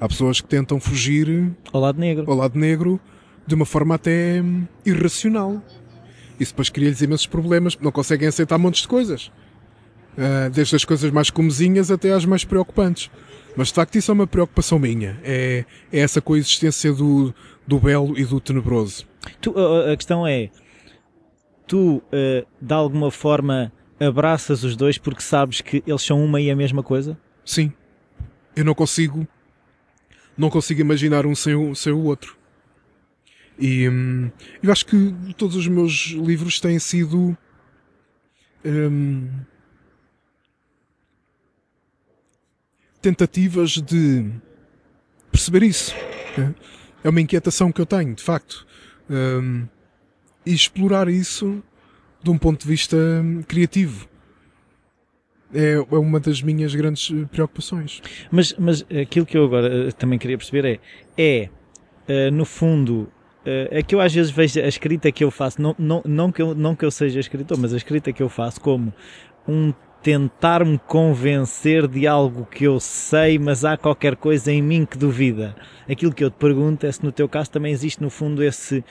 Há pessoas que tentam fugir ao lado negro, ao lado negro de uma forma até irracional. Isso depois cria-lhes imensos problemas, não conseguem aceitar montes de coisas. Uh, desde as coisas mais comezinhas até às mais preocupantes. Mas de facto isso é uma preocupação minha. É, é essa coexistência do, do belo e do tenebroso. Tu, a, questão é, tu uh, de alguma forma abraças os dois porque sabes que eles são uma e a mesma coisa? Sim. Eu não consigo não consigo imaginar um sem o, sem o outro. E hum, eu acho que todos os meus livros têm sido. Hum, tentativas de perceber isso. É uma inquietação que eu tenho, de facto. Um, e explorar isso de um ponto de vista hum, criativo é, é uma das minhas grandes eh, preocupações. Mas, mas aquilo que eu agora eh, também queria perceber é, é uh, no fundo, é que eu às vezes vejo a escrita que eu faço, não, não, não, que eu, não que eu seja escritor, mas a escrita que eu faço como um tentar-me convencer de algo que eu sei, mas há qualquer coisa em mim que duvida. Aquilo que eu te pergunto é se no teu caso também existe no fundo esse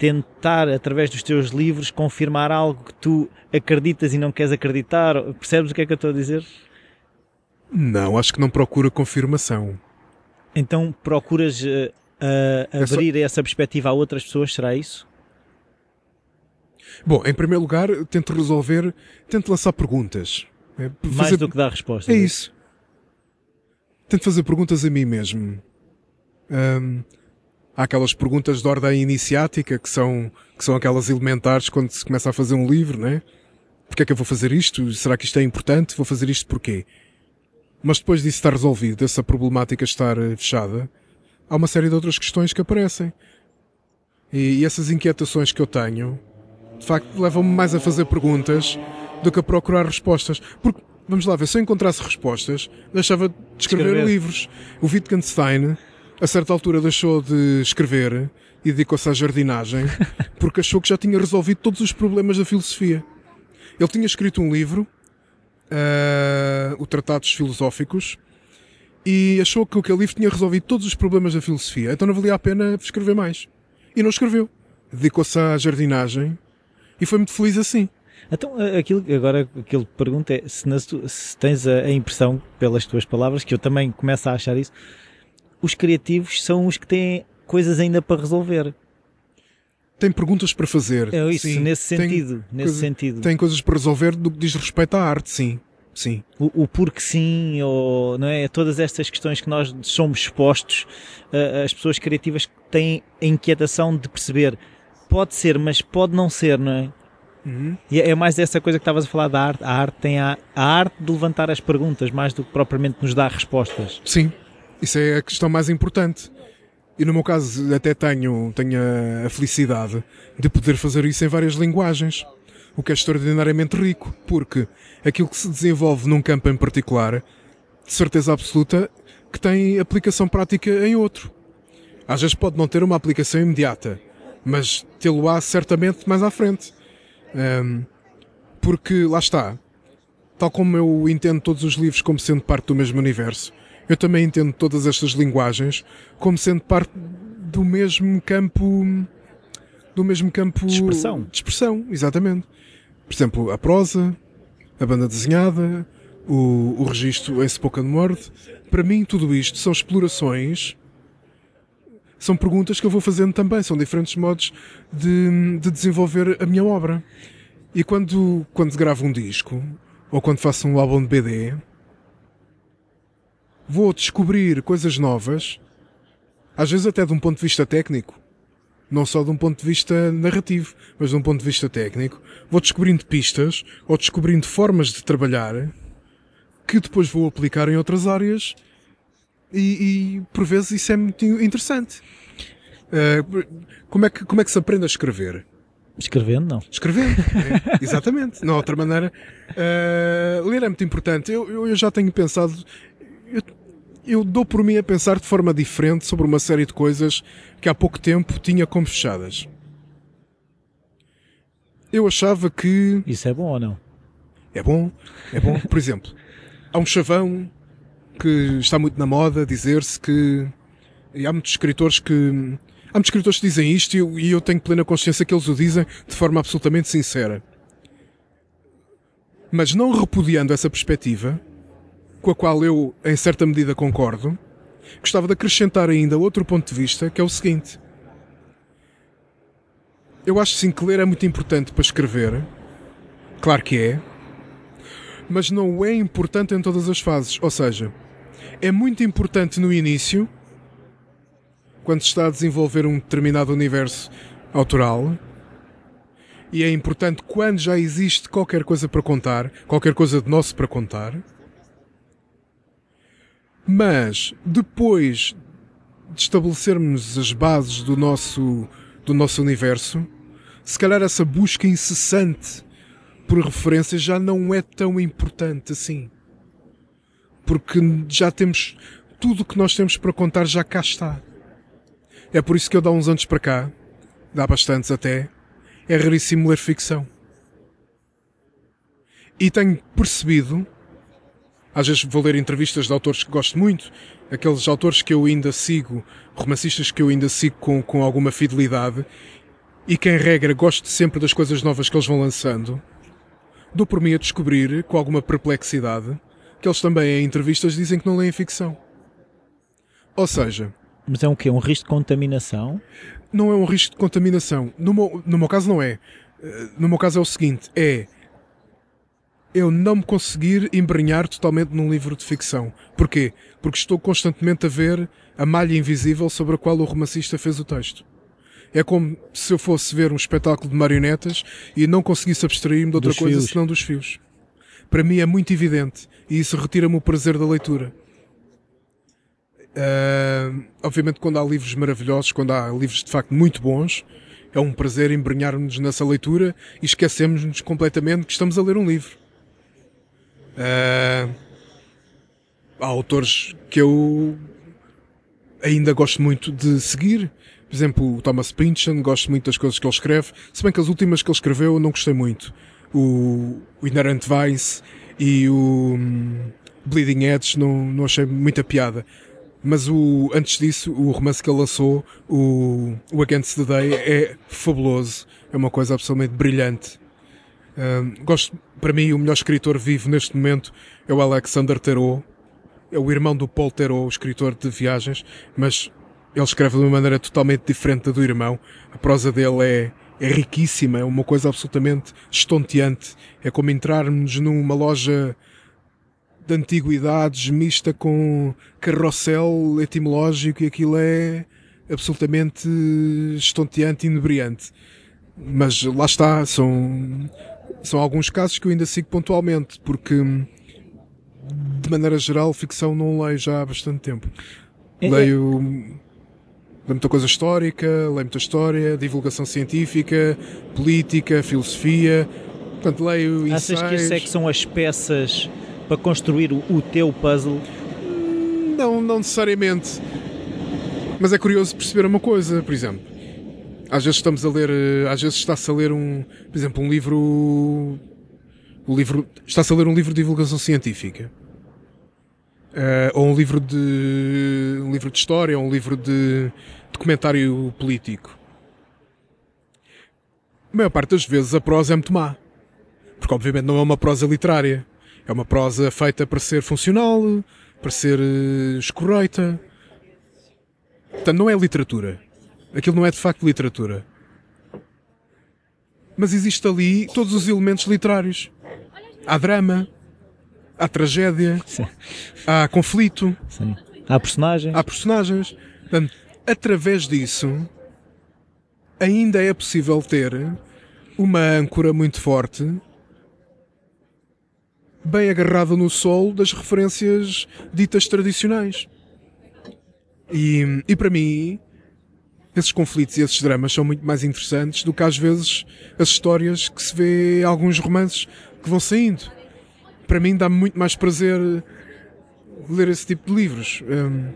tentar, através dos teus livros, confirmar algo que tu acreditas e não queres acreditar? Percebes o que é que eu estou a dizer? Não, acho que não procura confirmação. Então procuras uh, uh, abrir só... essa perspectiva a outras pessoas, será isso? Bom, em primeiro lugar, tento resolver, tento lançar perguntas. É, Mais do que dar respostas. É, é isso. Tento fazer perguntas a mim mesmo. Um, há aquelas perguntas de ordem iniciática que são, que são aquelas elementares quando se começa a fazer um livro, né? Porquê é que eu vou fazer isto? Será que isto é importante? Vou fazer isto porquê? Mas depois disso estar resolvido, dessa problemática estar eh, fechada, há uma série de outras questões que aparecem. E, e essas inquietações que eu tenho, de facto, levam-me mais a fazer perguntas do que a procurar respostas. Porque, vamos lá ver, se eu encontrasse respostas, deixava de escrever, escrever. livros. O Wittgenstein a certa altura deixou de escrever e dedicou-se à jardinagem porque achou que já tinha resolvido todos os problemas da filosofia. Ele tinha escrito um livro, uh, o Tratados Filosóficos, e achou que aquele livro tinha resolvido todos os problemas da filosofia, então não valia a pena escrever mais. E não escreveu. Dedicou-se à jardinagem e foi muito feliz assim. Então, aquilo, agora aquilo que pergunto é se, se tens a, a, impressão, pelas tuas palavras, que eu também começo a achar isso, os criativos são os que têm coisas ainda para resolver. Tem perguntas para fazer. É isso, sim. nesse sentido. Tem nesse coisa, sentido. Tem coisas para resolver do que diz respeito à arte, sim. Sim. O, o porque sim, ou não é? Todas estas questões que nós somos expostos, uh, as pessoas criativas têm a inquietação de perceber pode ser, mas pode não ser, não é? Uhum. E é, é mais essa coisa que estavas a falar da arte. A arte tem a, a arte de levantar as perguntas, mais do que propriamente nos dar respostas. Sim, isso é a questão mais importante. E no meu caso até tenho, tenho a felicidade de poder fazer isso em várias linguagens. O que é extraordinariamente rico, porque aquilo que se desenvolve num campo em particular, de certeza absoluta, que tem aplicação prática em outro. Às vezes pode não ter uma aplicação imediata, mas tê-lo-á certamente mais à frente. Um, porque lá está. Tal como eu entendo todos os livros como sendo parte do mesmo universo, eu também entendo todas estas linguagens como sendo parte do mesmo campo do mesmo campo de expressão. De expressão, exatamente. Por exemplo, a prosa, a banda desenhada, o, o registro em spoken word. Para mim, tudo isto são explorações, são perguntas que eu vou fazendo também, são diferentes modos de, de desenvolver a minha obra. E quando, quando gravo um disco, ou quando faço um álbum de BD, vou descobrir coisas novas, às vezes até de um ponto de vista técnico, não só de um ponto de vista narrativo, mas de um ponto de vista técnico. Vou descobrindo pistas ou descobrindo formas de trabalhar que depois vou aplicar em outras áreas e, e por vezes isso é muito interessante. Uh, como, é que, como é que se aprende a escrever? Escrevendo, não. Escrevendo, é, exatamente. Não há outra maneira. Uh, ler é muito importante. Eu, eu, já tenho pensado. Eu, eu, dou por mim a pensar de forma diferente sobre uma série de coisas que há pouco tempo tinha como fechadas. Eu achava que. Isso é bom ou não? É bom, é bom. Por exemplo, há um chavão que está muito na moda dizer-se que. E há muitos escritores que Há muitos escritores que dizem isto e eu, e eu tenho plena consciência que eles o dizem de forma absolutamente sincera. Mas não repudiando essa perspectiva, com a qual eu, em certa medida, concordo, gostava de acrescentar ainda outro ponto de vista, que é o seguinte. Eu acho sim que ler é muito importante para escrever. Claro que é. Mas não é importante em todas as fases. Ou seja, é muito importante no início quando se está a desenvolver um determinado universo autoral. E é importante quando já existe qualquer coisa para contar, qualquer coisa de nosso para contar. Mas depois de estabelecermos as bases do nosso, do nosso universo, se calhar essa busca incessante por referências já não é tão importante assim. Porque já temos tudo o que nós temos para contar já cá está. É por isso que eu dá uns anos para cá, dá bastantes até, é raríssimo ler ficção. E tenho percebido, às vezes vou ler entrevistas de autores que gosto muito, aqueles autores que eu ainda sigo, romancistas que eu ainda sigo com, com alguma fidelidade, e que em regra gosto sempre das coisas novas que eles vão lançando, dou por mim a descobrir, com alguma perplexidade, que eles também em entrevistas dizem que não leem ficção. Ou seja, mas é um quê? Um risco de contaminação? Não é um risco de contaminação. No meu, no meu caso não é. Eh, no meu caso é o seguinte, é eu não me conseguir embrenhar totalmente num livro de ficção. Porquê? Porque estou constantemente a ver a malha invisível sobre a qual o romancista fez o texto. É como se eu fosse ver um espetáculo de marionetas e não conseguisse abstrair-me de outra dos coisa fios. senão dos fios. Para mim é muito evidente e isso retira-me o prazer da leitura. Uh, obviamente, quando há livros maravilhosos, quando há livros de facto muito bons, é um prazer embrenhar-nos nessa leitura e esquecemos-nos completamente que estamos a ler um livro. Uh, há autores que eu ainda gosto muito de seguir. Por exemplo, o Thomas Pynchon, gosto muito das coisas que ele escreve, se bem que as últimas que ele escreveu eu não gostei muito. O, o Inherent Vice e o um, Bleeding Edge não, não achei muita piada. Mas o, antes disso, o romance que ele lançou, o, o Against the Day, é fabuloso. É uma coisa absolutamente brilhante. Gosto, para mim, o melhor escritor vivo neste momento é o Alexander Theroux. É o irmão do Paul Theroux, o escritor de viagens, mas ele escreve de uma maneira totalmente diferente da do irmão. A prosa dele é, é riquíssima, é uma coisa absolutamente estonteante. É como entrarmos numa loja de antiguidades mista com carrossel etimológico e aquilo é absolutamente estonteante e inebriante. Mas lá está, são, são alguns casos que eu ainda sigo pontualmente, porque de maneira geral ficção não leio já há bastante tempo. É, é. leio, leio muita coisa histórica, leio muita história, divulgação científica, política, filosofia. Portanto, leio Achas ensaios. que isso é que são as peças para construir o, o teu puzzle? Não, não necessariamente. Mas é curioso perceber uma coisa, por exemplo. Às vezes estamos a ler, eh, às vezes está-se a ler um, por exemplo, um livro, o livro, está-se a ler um livro de divulgação científica. Uh, ou um livro de um livro de história, ou um livro de documentário político. A maior parte das vezes a prosa é muito má. Porque obviamente não é uma prosa literária. É uma prosa feita para ser funcional, para ser uh, escorreita. Portanto, não é literatura. Aquilo não é de facto literatura. Mas existe ali todos os elementos literários. Há drama, há tragédia, Sim. há conflito, Sim. há personagens. Há personagens. Portanto, através disso, ainda é possível ter uma âncora muito forte, bem agarrada no sol das referências ditas tradicionais. E, e para mim, esses conflitos e esses dramas são muito mais interessantes do que às vezes as histórias que se vê em alguns romances que vão saindo para mim dá-me muito mais prazer ler esse tipo de livros. Um...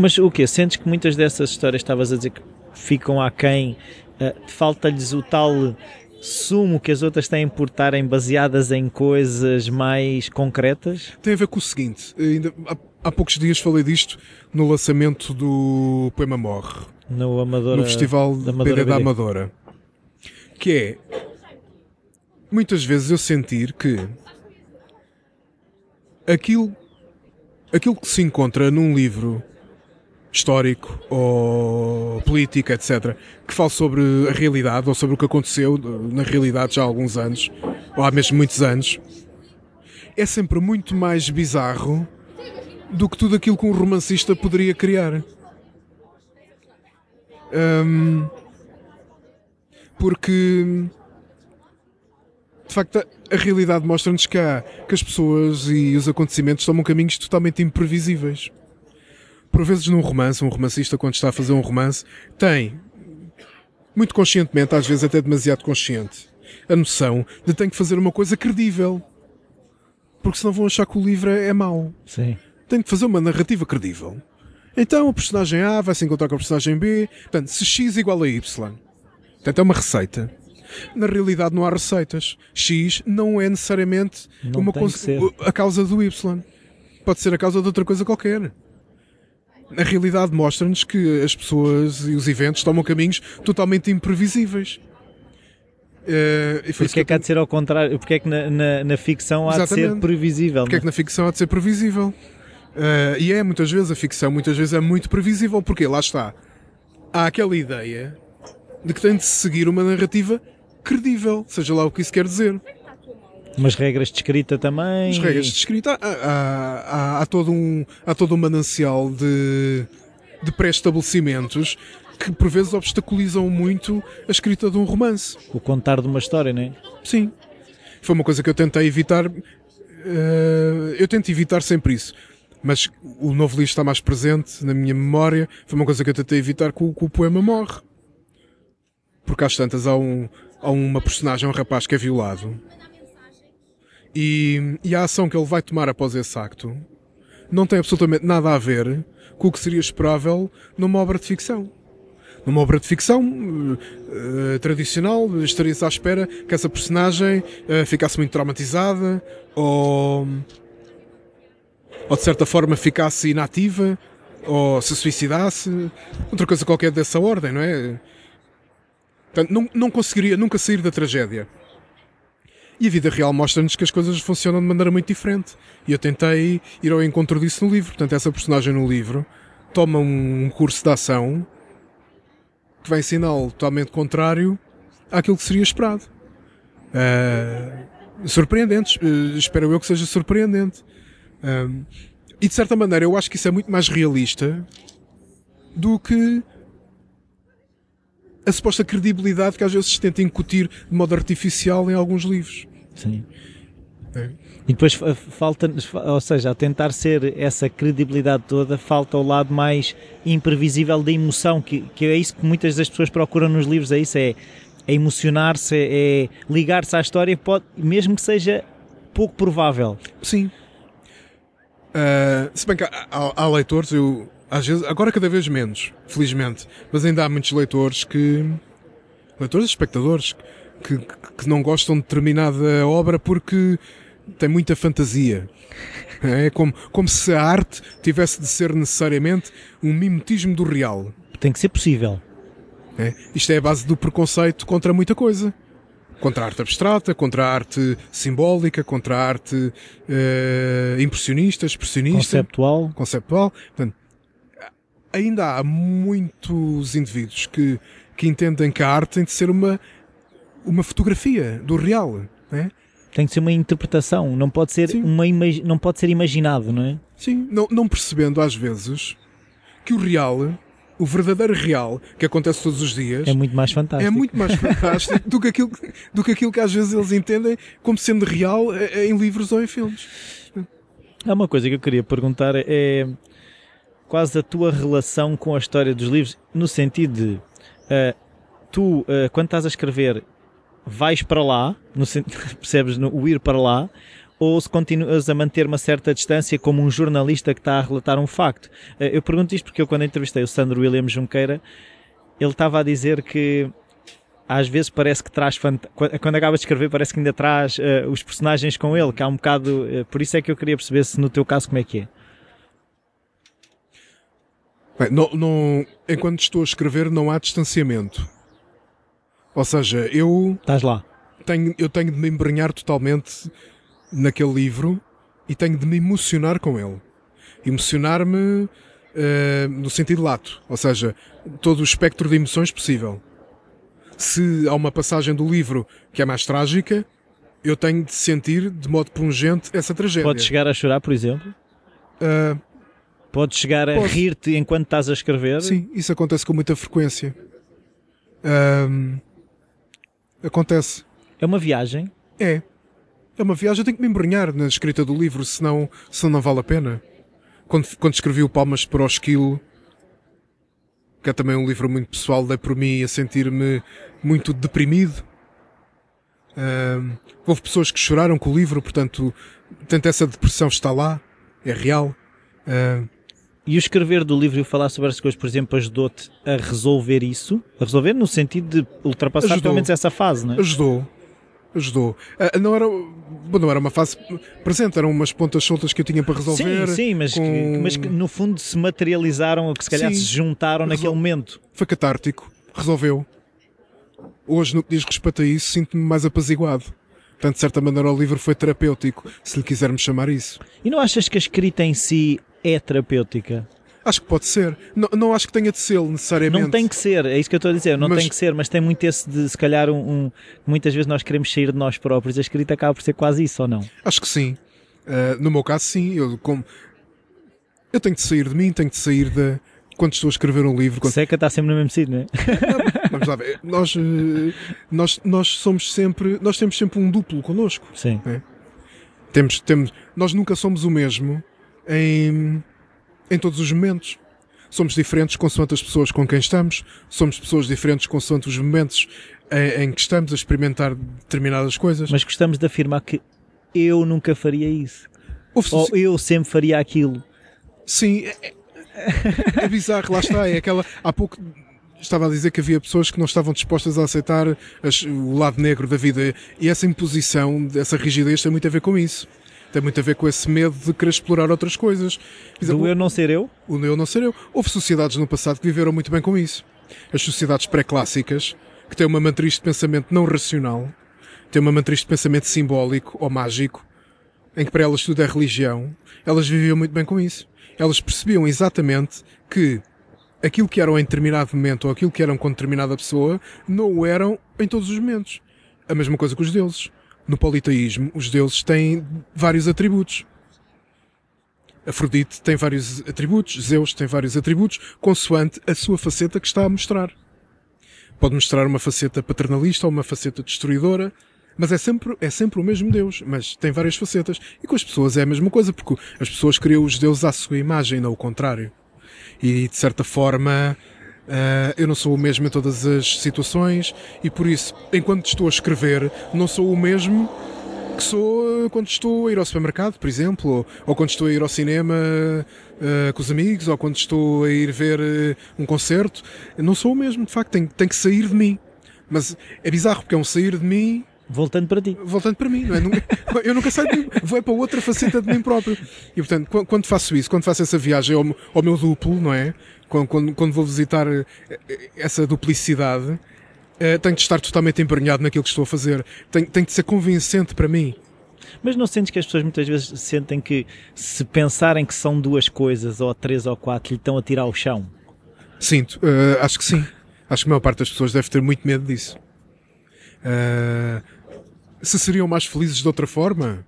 Mas o que? Sentes que muitas dessas histórias, estavas a dizer que ficam aquém, uh, falta-lhes o tal sumo que as outras têm por estarem baseadas em coisas mais concretas? Tem a ver com o seguinte, ainda há, há poucos dias falei disto no lançamento do Poema Morre. No, Amadora, no Festival da Amadora, da Amadora. Que é, muitas vezes eu sentir que aquilo, aquilo que se encontra num livro histórico ou político, etc., que fala sobre a realidade ou sobre o que aconteceu na realidade já há alguns anos, ou há mesmo muitos anos, é sempre muito mais bizarro do que tudo aquilo que um romancista poderia criar. Um, porque de facto, a realidade mostra-nos que, que as pessoas e os acontecimentos tomam caminhos totalmente imprevisíveis. Por vezes, num romance, um romancista, quando está a fazer um romance, tem, muito conscientemente, às vezes até demasiado consciente, a noção de tem que fazer uma coisa credível. Porque senão vão achar que o livro é mau. Sim. Tem que fazer uma narrativa credível. Então, o personagem A vai se encontrar com o personagem B. Portanto, se X igual a Y. Portanto, é uma receita na realidade não há receitas. X não é necessariamente não uma a causa do Y. Pode ser a causa de outra coisa qualquer. Na realidade mostra-nos que as pessoas e os eventos tomam caminhos totalmente imprevisíveis. Uh, e porque é que há de ser ao contrário? Porque é que na, na, na ficção há Exatamente. de ser previsível? Porque é que na ficção há de ser previsível? Uh, e é muitas vezes, a ficção muitas vezes é muito previsível, porque lá está. Há aquela ideia de que tem de seguir uma narrativa credível, seja lá o que isso quer dizer. Umas regras de escrita também. As regras de escrita, há, há, há, todo, um, há todo um manancial de, de pré-estabelecimentos que por vezes obstaculizam muito a escrita de um romance. O contar de uma história, não é? Sim. Foi uma coisa que eu tentei evitar. Uh, eu tento evitar sempre isso. Mas o novo livro está mais presente na minha memória. Foi uma coisa que eu tentei evitar com, com o poema Morre. Porque às tantas há um, a uma personagem, um rapaz que é violado. E, e a ação que ele vai tomar após esse acto não tem absolutamente nada a ver com o que seria esperável numa obra de ficção. Numa obra de ficção uh, tradicional, estaria-se à espera que essa personagem uh, ficasse muito traumatizada ou, ou de certa forma ficasse inativa ou se suicidasse, outra coisa qualquer dessa ordem, não é? Portanto, não, não conseguiria nunca sair da tragédia. E a vida real mostra-nos que as coisas funcionam de maneira muito diferente. E eu tentei ir ao encontro disso no livro. Portanto, essa personagem no livro toma um curso de ação que vai ensiná-lo totalmente contrário àquilo que seria esperado. Uh, surpreendentes. Uh, espero eu que seja surpreendente. Uh, e de certa maneira, eu acho que isso é muito mais realista do que a suposta credibilidade que às vezes se tenta incutir de modo artificial em alguns livros. Sim. É. E depois falta, ou seja, a tentar ser essa credibilidade toda, falta o lado mais imprevisível da emoção, que, que é isso que muitas das pessoas procuram nos livros, é isso, é, é emocionar-se, é, é ligar-se à história, pode, mesmo que seja pouco provável. Sim. Uh, se bem que há, há, há leitores, eu às vezes, agora cada vez menos, felizmente, mas ainda há muitos leitores que, leitores e espectadores, que, que não gostam de determinada obra porque tem muita fantasia. É como, como se a arte tivesse de ser necessariamente um mimetismo do real. Tem que ser possível. É? Isto é a base do preconceito contra muita coisa. Contra a arte abstrata, contra a arte simbólica, contra a arte eh, impressionista, expressionista. Conceptual. Conceptual. Portanto, ainda há muitos indivíduos que, que entendem que a arte tem de ser uma, uma fotografia do real. É? Tem que ser uma interpretação, não pode ser, uma imag... não pode ser imaginado, não é? Sim, não, não percebendo às vezes que o real o verdadeiro real que acontece todos os dias é muito mais fantástico, é muito mais fantástico do, que aquilo, do que aquilo que às vezes eles entendem como sendo real eh, eh, em livros ou em filmes. Há uma coisa que eu queria perguntar é quase a tua relação com a história dos livros, no sentido de uh, tu, uh, quando estás a escrever, vais para lá, no, percebes, no, o ir para lá, ou se continuas a manter uma certa distância como um jornalista que está a relatar um facto. Eh, eu pergunto isto porque eu quando entrevistei o Sandro William Junqueira, ele estava a dizer que às vezes parece que traz quando acaba de escrever parece que ainda traz uh, os personagens com ele, que há um bocado uh, por isso é que eu queria perceber se no teu caso como é que é. Bem, não, não, enquanto estou a escrever não há distanciamento. Ou seja, eu. Estás lá. Tenho, eu tenho de me embrenhar totalmente naquele livro e tenho de me emocionar com ele. Emocionar-me uh, no sentido lato, ou seja, todo o espectro de emoções possível. Se há uma passagem do livro que é mais trágica, eu tenho de sentir de modo pungente essa tragédia. Pode chegar a chorar, por exemplo? Uh, Podes chegar a rir-te enquanto estás a escrever? Sim, isso acontece com muita frequência. Acontece. É uma viagem? É. É uma viagem, eu tenho que me embrenhar na escrita do livro, senão, senão não vale a pena. Quando, quando escrevi o Palmas para o Esquilo, que é também um livro muito pessoal, dei por mim a sentir-me muito deprimido. Uh, houve pessoas que choraram com o livro, portanto, tanto essa depressão está lá, é real. Uh, e o escrever do livro e o falar sobre essas coisas, por exemplo, ajudou-te a resolver isso? A resolver no sentido de ultrapassar ajudou, pelo menos essa fase, não é? Ajudou, ajudou. Uh, não, era, não era uma fase presente, eram umas pontas soltas que eu tinha para resolver. Sim, sim, mas, com... que, mas que no fundo se materializaram ou que se calhar sim, se juntaram resol... naquele momento. Foi catártico, resolveu. Hoje, no que diz respeito a isso, sinto-me mais apaziguado. Portanto, de certa maneira, o livro foi terapêutico, se lhe quisermos chamar isso. E não achas que a escrita em si é terapêutica? Acho que pode ser. Não, não acho que tenha de ser necessariamente. Não tem que ser, é isso que eu estou a dizer. Não mas... tem que ser, mas tem muito esse de, se calhar, um, um, Muitas vezes nós queremos sair de nós próprios. A escrita acaba por ser quase isso, ou não? Acho que sim. Uh, no meu caso, sim. Eu, como... eu tenho de sair de mim, tenho de sair de. Quando estou a escrever um livro. Quando... Seca está sempre no mesmo sítio, não é? Vamos lá ver. Nós, uh, nós, nós somos sempre. Nós temos sempre um duplo connosco. Sim. É? Temos, temos, nós nunca somos o mesmo em, em todos os momentos. Somos diferentes consoante as pessoas com quem estamos, somos pessoas diferentes consoante os momentos em, em que estamos a experimentar determinadas coisas. Mas gostamos de afirmar que eu nunca faria isso. Ou eu sempre faria aquilo. Sim, é, é, é bizarro, lá está. É aquela. Há pouco estava a dizer que havia pessoas que não estavam dispostas a aceitar as, o lado negro da vida. E essa imposição, essa rigidez tem muito a ver com isso tem muito a ver com esse medo de querer explorar outras coisas. Exemplo, do eu não ser eu? O eu não ser eu. Houve sociedades no passado que viveram muito bem com isso. As sociedades pré-clássicas, que têm uma matriz de pensamento não racional, têm uma matriz de pensamento simbólico ou mágico, em que para elas tudo é religião, elas viviam muito bem com isso. Elas percebiam exatamente que aquilo que eram em determinado momento ou aquilo que eram com determinada pessoa não o eram em todos os momentos. A mesma coisa com os deuses no politeísmo, os deuses têm vários atributos. Afrodite tem vários atributos, Zeus tem vários atributos, consoante a sua faceta que está a mostrar. Pode mostrar uma faceta paternalista ou uma faceta destruidora, mas é sempre, é sempre o mesmo Deus, mas tem várias facetas. E com as pessoas é a mesma coisa, porque as pessoas criam os deuses à sua imagem, não o contrário. E de certa forma, Uh, eu não sou o mesmo em todas as situações e por isso, enquanto estou a escrever, não sou o mesmo que sou quando estou a ir ao supermercado, por exemplo, ou, quando estou a ir ao cinema uh, com os amigos, ou quando estou a ir ver um concerto. Não sou o mesmo, de facto, tem, tem que sair de mim. Mas é bizarro porque é um sair de mim Voltando para ti. Voltando para mim, não é? Nunca- Eu nunca saio de mim, vou é para outra faceta de mim próprio. E portanto, qu- quando faço isso, quando faço essa viagem ao, ao meu duplo, não é? Quando, quando, quando vou visitar eh, eh, essa duplicidade, eh, tenho de estar totalmente embrenhado naquilo que estou a fazer. Tem, tem de ser convincente para mim. Mas não sentes que as pessoas muitas vezes sentem que se pensarem que são duas coisas, ou três ou quatro, lhe estão a tirar ao chão? Sinto, eh, acho que sim. Acho que a maior parte das pessoas deve ter muito medo disso. Eh, se seriam mais felizes de outra forma?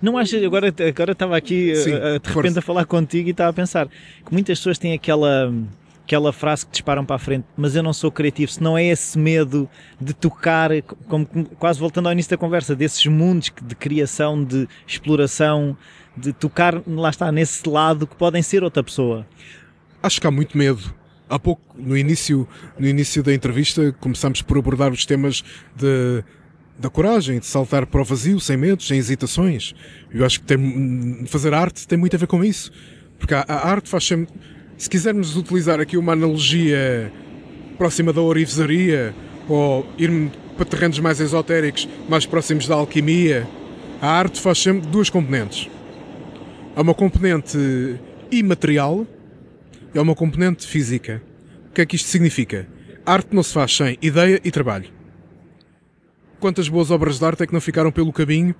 Não achas, agora, agora estava aqui Sim, eh, eh, de força. repente a falar contigo e estava a pensar que muitas pessoas têm aquela, aquela frase que disparam para a frente, mas eu não sou criativo, se não é esse medo de tocar, como- quase voltando ao início da conversa, desses mundos de criação, de exploração, de tocar, lá está, nesse lado que podem ser outra pessoa. Acho que há muito medo. Há pouco, no início, no início da entrevista, começámos por abordar os temas de, da coragem, de saltar para o vazio, sem medos, sem hesitações. Eu acho que tem, fazer arte tem muito a ver com isso. Porque a, a arte faz sempre. Se quisermos utilizar aqui uma analogia próxima da orivesaria, ou ir para terrenos mais esotéricos, mais próximos da alquimia, a arte faz sempre duas componentes. Há uma componente imaterial é uma componente física. O que é que isto significa? Arte não se faz sem ideia e trabalho. Quantas boas obras de arte é que não ficaram pelo caminho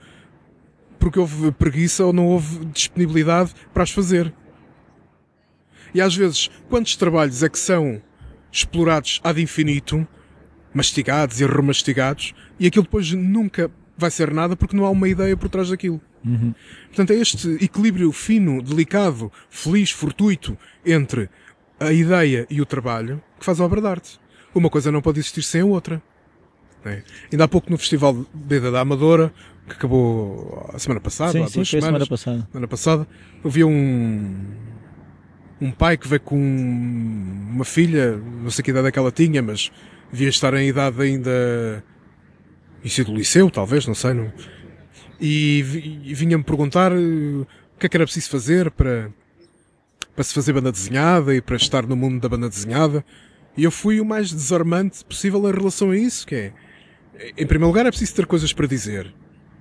porque houve preguiça ou não houve disponibilidade para as fazer? E às vezes, quantos trabalhos é que são explorados ad infinito, mastigados e remastigados, e aquilo depois nunca vai ser nada porque não há uma ideia por trás daquilo? Portanto, é este equilíbrio fino, delicado, feliz, fortuito entre a ideia e o trabalho que faz a obra de arte. Uma coisa não pode existir sem a outra. Não é? Ainda há pouco no Festival de Ida da Amadora, que acabou a semana passada, sim, há sim, duas foi a semana semanas, passada. semana passada, havia um, um pai que veio com uma filha, não sei que idade é que ela tinha, mas devia estar em idade ainda. Isso do liceu, talvez, não sei. Não. E, e vinha-me perguntar eh, o que é que era preciso fazer para, para se fazer banda desenhada e para estar no mundo da banda desenhada. E eu fui o mais desarmante possível em relação a isso, que é, em primeiro lugar, é preciso ter coisas para dizer.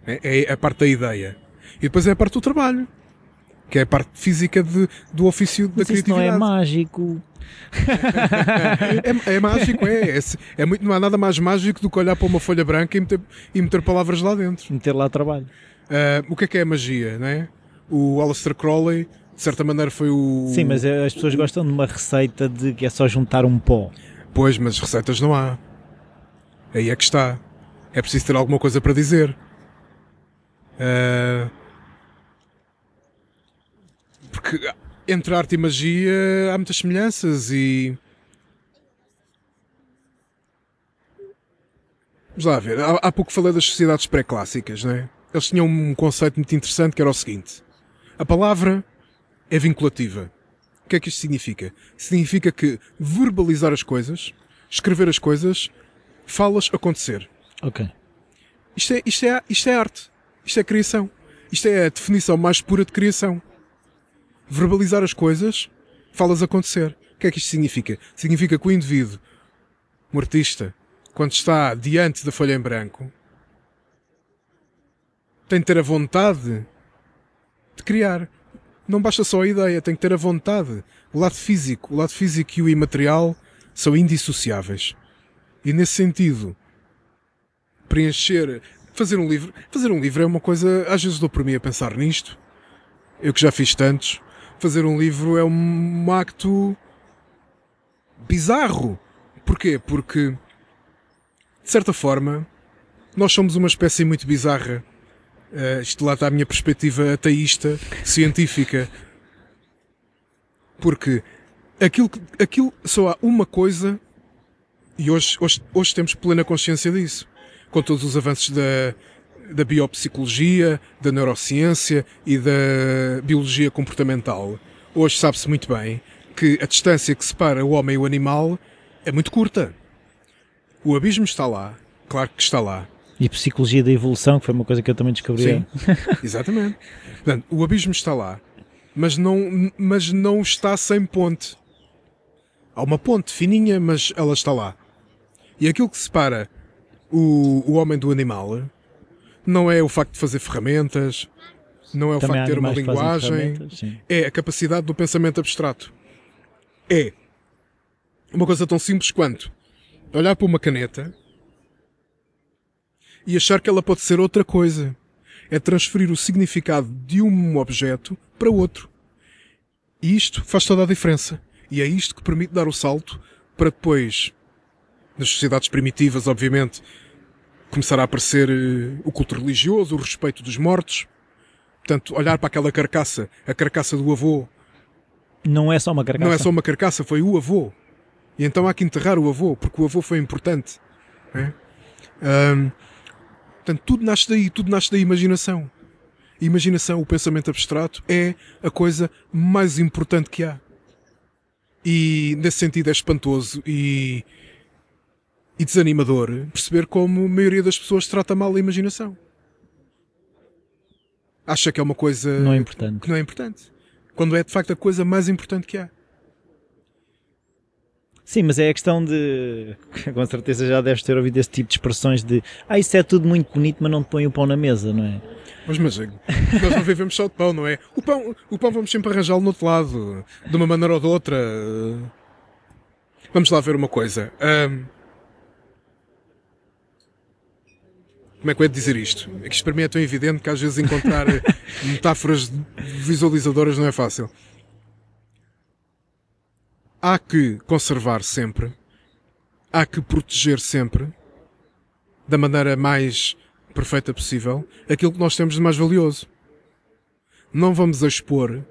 É, é a parte da ideia. E depois é a parte do trabalho. Que é a parte física de, do ofício da Mas isso não criatividade. é mágico. É, é mágico, é, é. É muito, não há nada mais mágico do que olhar para uma folha branca e meter, e meter palavras lá dentro. Meter lá trabalho. Ah, o que é que é a magia, não é? O Aleister Crowley, de certa maneira, foi o. Sim, mas as pessoas gostam de uma receita de que é só juntar um pó. Pois, mas receitas não há. Aí é que está. É preciso ter alguma coisa para dizer. Ah, porque entre arte e magia há muitas semelhanças e. Vamos lá ver. Há, há pouco falei das sociedades pré-clássicas, não é? Eles tinham um conceito muito interessante que era o seguinte: a palavra é vinculativa. O que é que isto significa? Significa que verbalizar as coisas, escrever as coisas, falas acontecer. Ok. Isto é, isto, é, isto é arte. Isto é criação. Isto é a definição mais pura de criação. Verbalizar as coisas, falas acontecer. O que é que isto significa? Significa que o indivíduo, um artista, quando está diante da folha em branco, tem de ter a vontade de criar. Não basta só a ideia, tem que ter a vontade. O lado físico, o lado físico e o imaterial são indissociáveis. E nesse sentido, preencher, fazer um livro, fazer um livro é uma coisa, às vezes dou por mim a pensar nisto. Eu que já fiz tantos, fazer um livro é um acto bizarro. Porquê? Porque de certa forma nós somos uma espécie muito bizarra. Uh, isto lá está a minha perspectiva ateísta, científica. Porque aquilo, aquilo só há uma coisa, e hoje, hoje, hoje temos plena consciência disso, com todos os avanços da, da biopsicologia, da neurociência e da biologia comportamental. Hoje sabe-se muito bem que a distância que separa o homem e o animal é muito curta. O abismo está lá, claro que está lá, E psicologia da evolução, que foi uma coisa que eu também descobri. Sim, exatamente. Portanto, o abismo está lá, mas não, mas não está sem ponte. Há uma ponte fininha, mas ela está lá. E aquilo que separa o, o homem do animal não é o facto de fazer ferramentas, não é o Também facto de ter uma linguagem, é a capacidade do pensamento abstrato. É uma coisa tão simples quanto olhar para uma caneta e achar que ela pode ser outra coisa. É transferir o significado de um objeto para outro. E isto faz toda a diferença. E é isto que permite dar o salto para depois, nas sociedades primitivas, obviamente, começar a aparecer eh, o culto religioso, o respeito dos mortos. Portanto, olhar para aquela carcaça, a carcaça do avô, Não é só uma carcaça. não é só uma carcaça, foi o avô. E então há que enterrar o avô, porque o avô foi importante. é? Ahm, portanto, tudo nasce daí, tudo nasce da imaginação. A imaginação, o pensamento abstrato, é a coisa mais importante que há. E nesse sentido é espantoso e, e desanimador perceber como a maioria das pessoas trata mal a imaginação. Acha que é uma coisa Não é importante. que não é importante. Quando é de facto a coisa mais importante que há. Sim, mas é a questão de. Com certeza já deves ter ouvido esse tipo de expressões de. Ah, isso é tudo muito bonito, mas não te põe o pão na mesa, não é? Mas, mas nós não vivemos só de pão, não é? O pão, o pão vamos sempre arranjá-lo no outro lado, de uma maneira ou de outra. Vamos lá ver uma coisa. Ahm, Como é que eu ia dizer isto? É que isto para mim é tão evidente que às vezes encontrar metáforas visualizadoras não é fácil. Há que conservar sempre, há que proteger sempre, da maneira mais perfeita possível, aquilo que nós temos de mais valioso. Não vamos expor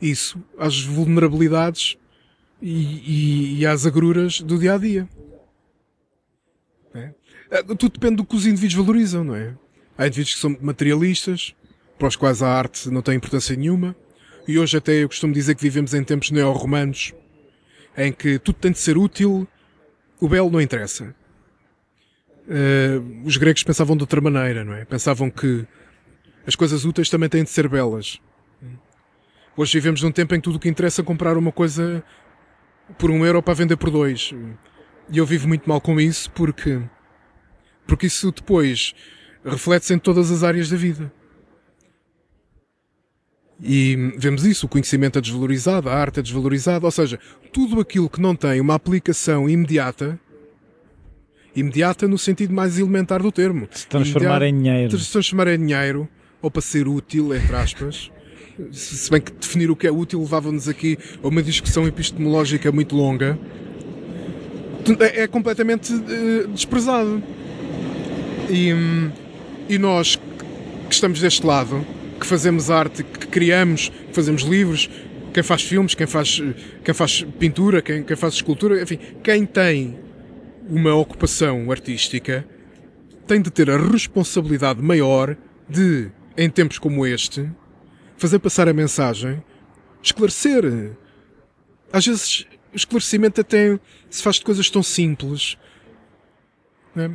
isso às vulnerabilidades e, e, e às agruras do dia a dia. É? Tudo depende do que os indivíduos valorizam, não é? Há indivíduos que são materialistas, para os quais a arte não tem importância nenhuma, e hoje até eu costumo dizer que vivemos em tempos neo-romanos, em que tudo tem de ser útil, o belo não interessa. Eh, os gregos pensavam de outra maneira, não é? Pensavam que as coisas úteis também têm de ser belas. Hoje vivemos num tempo em que tudo o que interessa é comprar uma coisa por um euro para vender por dois. E eu vivo muito mal com isso porque, porque isso depois reflete-se em todas as áreas da vida. E vemos isso, o conhecimento é desvalorizado, a arte é desvalorizada, ou seja, tudo aquilo que não tem uma aplicação imediata, imediata no sentido mais elementar do termo, Se transformar Imediata- em dinheiro. se transformar em dinheiro, ou para ser útil, entre aspas, se se bem que definir o que é útil levava-nos aqui a uma discussão epistemológica muito longa, é, é completamente eh, desprezado. E, e nós que estamos deste lado, que fazemos arte, que criamos, que fazemos livros, quem faz filmes, quem faz, quem faz pintura, quem, quem faz escultura, enfim, quem tem uma ocupação artística tem de ter a responsabilidade maior de, em tempos como este, fazer passar a mensagem, esclarecer. Às vezes, o esclarecimento até se faz de coisas tão simples. é?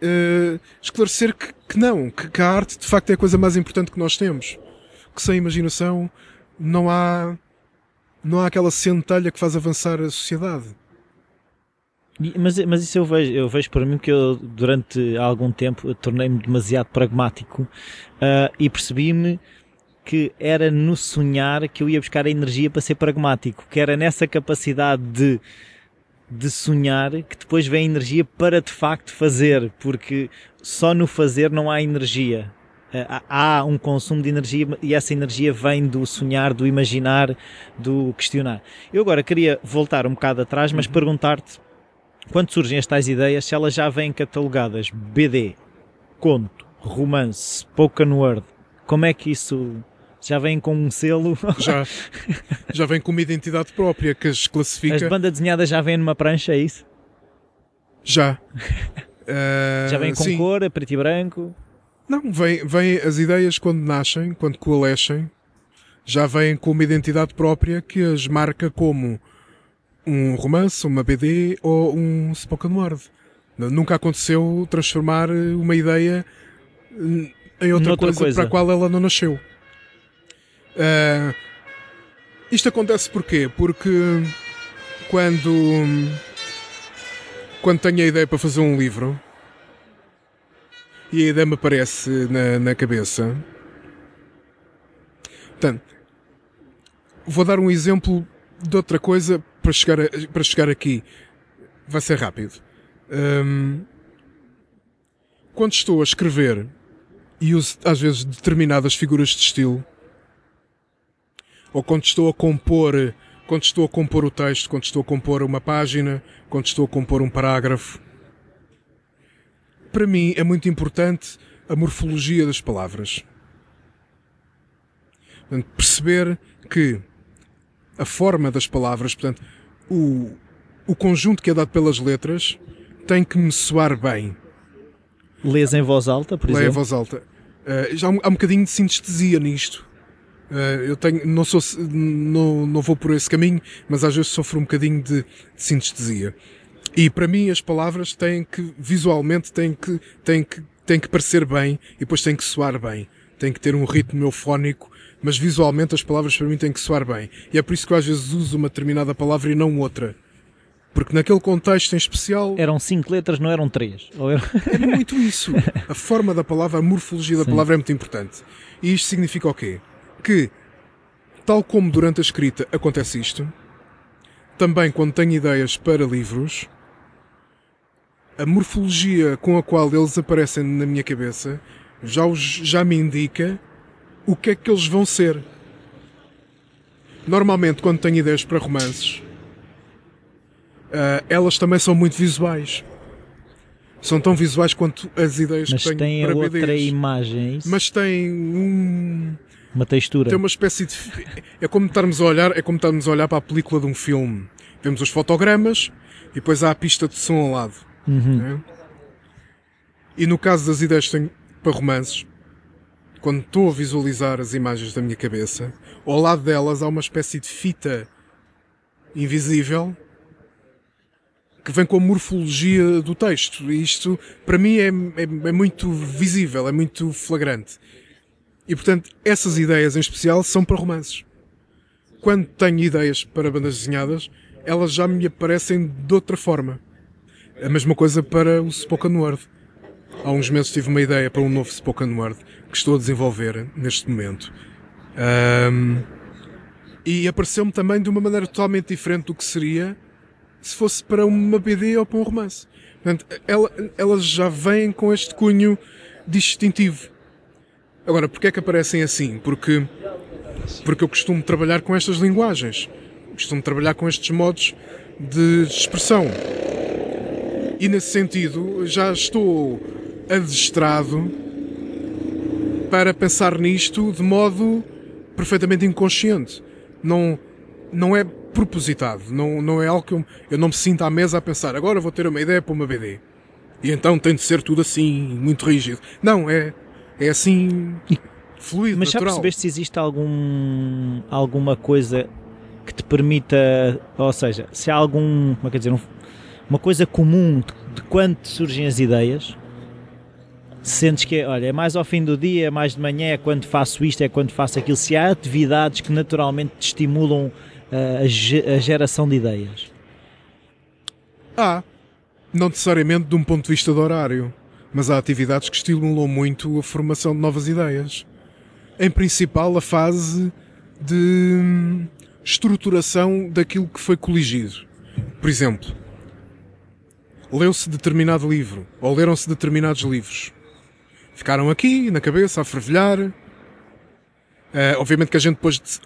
Eh, esclarecer que, que não, que, que a arte de facto é a coisa mais importante que nós temos. Que sem imaginação não há, não há aquela centelha que faz avançar a sociedade. Mas, mas isso eu vejo, eu vejo para mim que eu durante algum tempo tornei-me demasiado pragmático ah, e percebi-me que era no sonhar que eu ia buscar a energia para ser pragmático, que era nessa capacidade de, de sonhar que depois vem energia para de facto fazer, porque só no fazer não há energia. Ah, Há há um consumo de energia e essa energia vem do sonhar, do imaginar, do questionar. Eu agora queria voltar um bocado atrás, mas perguntar-te quando surgem estas ideias, se elas já vêm catalogadas BD, conto, romance, spoken word, como é que isso já vem com um selo? Já, já vem com uma identidade própria que as classifica. As bandas desenhadas já vêm numa prancha, é isso? Já. Eh, Já vêm com sim. cor, a preto e branco? Não, vem, vem as ideias quando nascem, quando coalescem, já vêm com uma identidade própria que as marca como um romance, uma BD ou um spoken word. Nunca aconteceu transformar uma ideia em outra, Noutra coisa, coisa. para a qual ela não nasceu. Eh, isto acontece porquê? Porque quando quando tenho a ideia para fazer um livro e a ideia me aparece na, na cabeça. Portanto, vou dar um exemplo de outra coisa para chegar, a, para chegar aqui. Vai ser rápido. Hum, quando estou a escrever e uso às vezes determinadas figuras de estilo, ou quando estou a compor, quando estou a compor o texto, quando estou a compor uma página, quando estou a compor um parágrafo, para mim é muito importante a morfologia das palavras. Portanto, perceber que a forma das palavras, portanto, o, o conjunto que é dado pelas letras tem que me soar bem. Lês em voz alta, por Leio em exemplo? voz alta. Uh, já há um, há um bocadinho de sinestesia nisto. Uh, eu tenho, não, sou, não, não vou por esse caminho, mas às vezes sofro um bocadinho de, de sinestesia. E para mim as palavras têm que, visualmente, têm que, têm que, têm que parecer bem e depois têm que soar bem. Têm que ter um ritmo eufónico, mas visualmente as palavras para mim têm que soar bem. E é por isso que eu às vezes uso uma determinada palavra e não outra. Porque naquele contexto em especial. Eram cinco letras, não eram três. Ou eram... É muito isso. A forma da palavra, a morfologia da Sim. palavra é muito importante. E isto significa o quê? Que, tal como durante a escrita acontece isto, também quando tenho ideias para livros, a morfologia com a qual eles aparecem na minha cabeça já, os, já me indica o que é que eles vão ser. Normalmente, quando tenho ideias para romances, ah, elas também são muito visuais. São tão visuais quanto as ideias Mas que tenho tem a para outra BDs. imagem, é isso? Mas tem um. Uma textura. Tem uma espécie de. É como estarmos a olhar, é como estarmos a olhar para a película de um filme. Vemos os fotogramas e depois há a pista de som ao lado. Uhum. né? E no caso das ideias que tenho para romances, quando estou a visualizar as imagens da minha cabeça, ao lado delas há uma espécie de fita invisível que vem com a morfologia do texto. E isto, para mim, é, é, é muito visível, é muito flagrante. E portanto, essas ideias em especial são para romances. Quando tenho ideias para bandas desenhadas, elas já me aparecem de outra forma. A mesma coisa para o spoken word. Há uns meses tive uma ideia para um novo spoken word que estou a desenvolver neste momento. Ahm, e apareceu-me também de uma maneira totalmente diferente do que seria se fosse para uma BD ou para um romance. Portanto, ela- elas já vêm com este cunho distintivo. Agora, porquê é que aparecem assim? Porque, porque eu costumo trabalhar com estas linguagens. Costumo trabalhar com estes modos de expressão. E nesse sentido, já estou adestrado para pensar nisto de modo perfeitamente inconsciente. Não, não é propositado. Não, não é algo que eu, eu não me sinto à mesa a pensar agora vou ter uma ideia para uma BD. E então tem de ser tudo assim, muito rígido. Não, é, é assim, fluido, Mas já natural. percebeste se existe algum, alguma coisa que te permita, ou seja, se há algum, como é que dizer, um- uma coisa comum de, de quando surgem as ideias? Sentes que, é, olha, é mais ao fim do dia, é mais de manhã, é quando faço isto, é quando faço aquilo. Se há atividades que naturalmente te estimulam ah, a, ge- a geração de ideias. Há. Não necessariamente de um ponto de vista de horário, mas há atividades que estimulam muito a formação de novas ideias. Em principal, a fase de hum, estruturação daquilo que foi coligido. Por exemplo, leu-se determinado livro, ou leram-se determinados livros. Ficaram aqui, na cabeça, a fervilhar. Eh, obviamente que a gente depois de,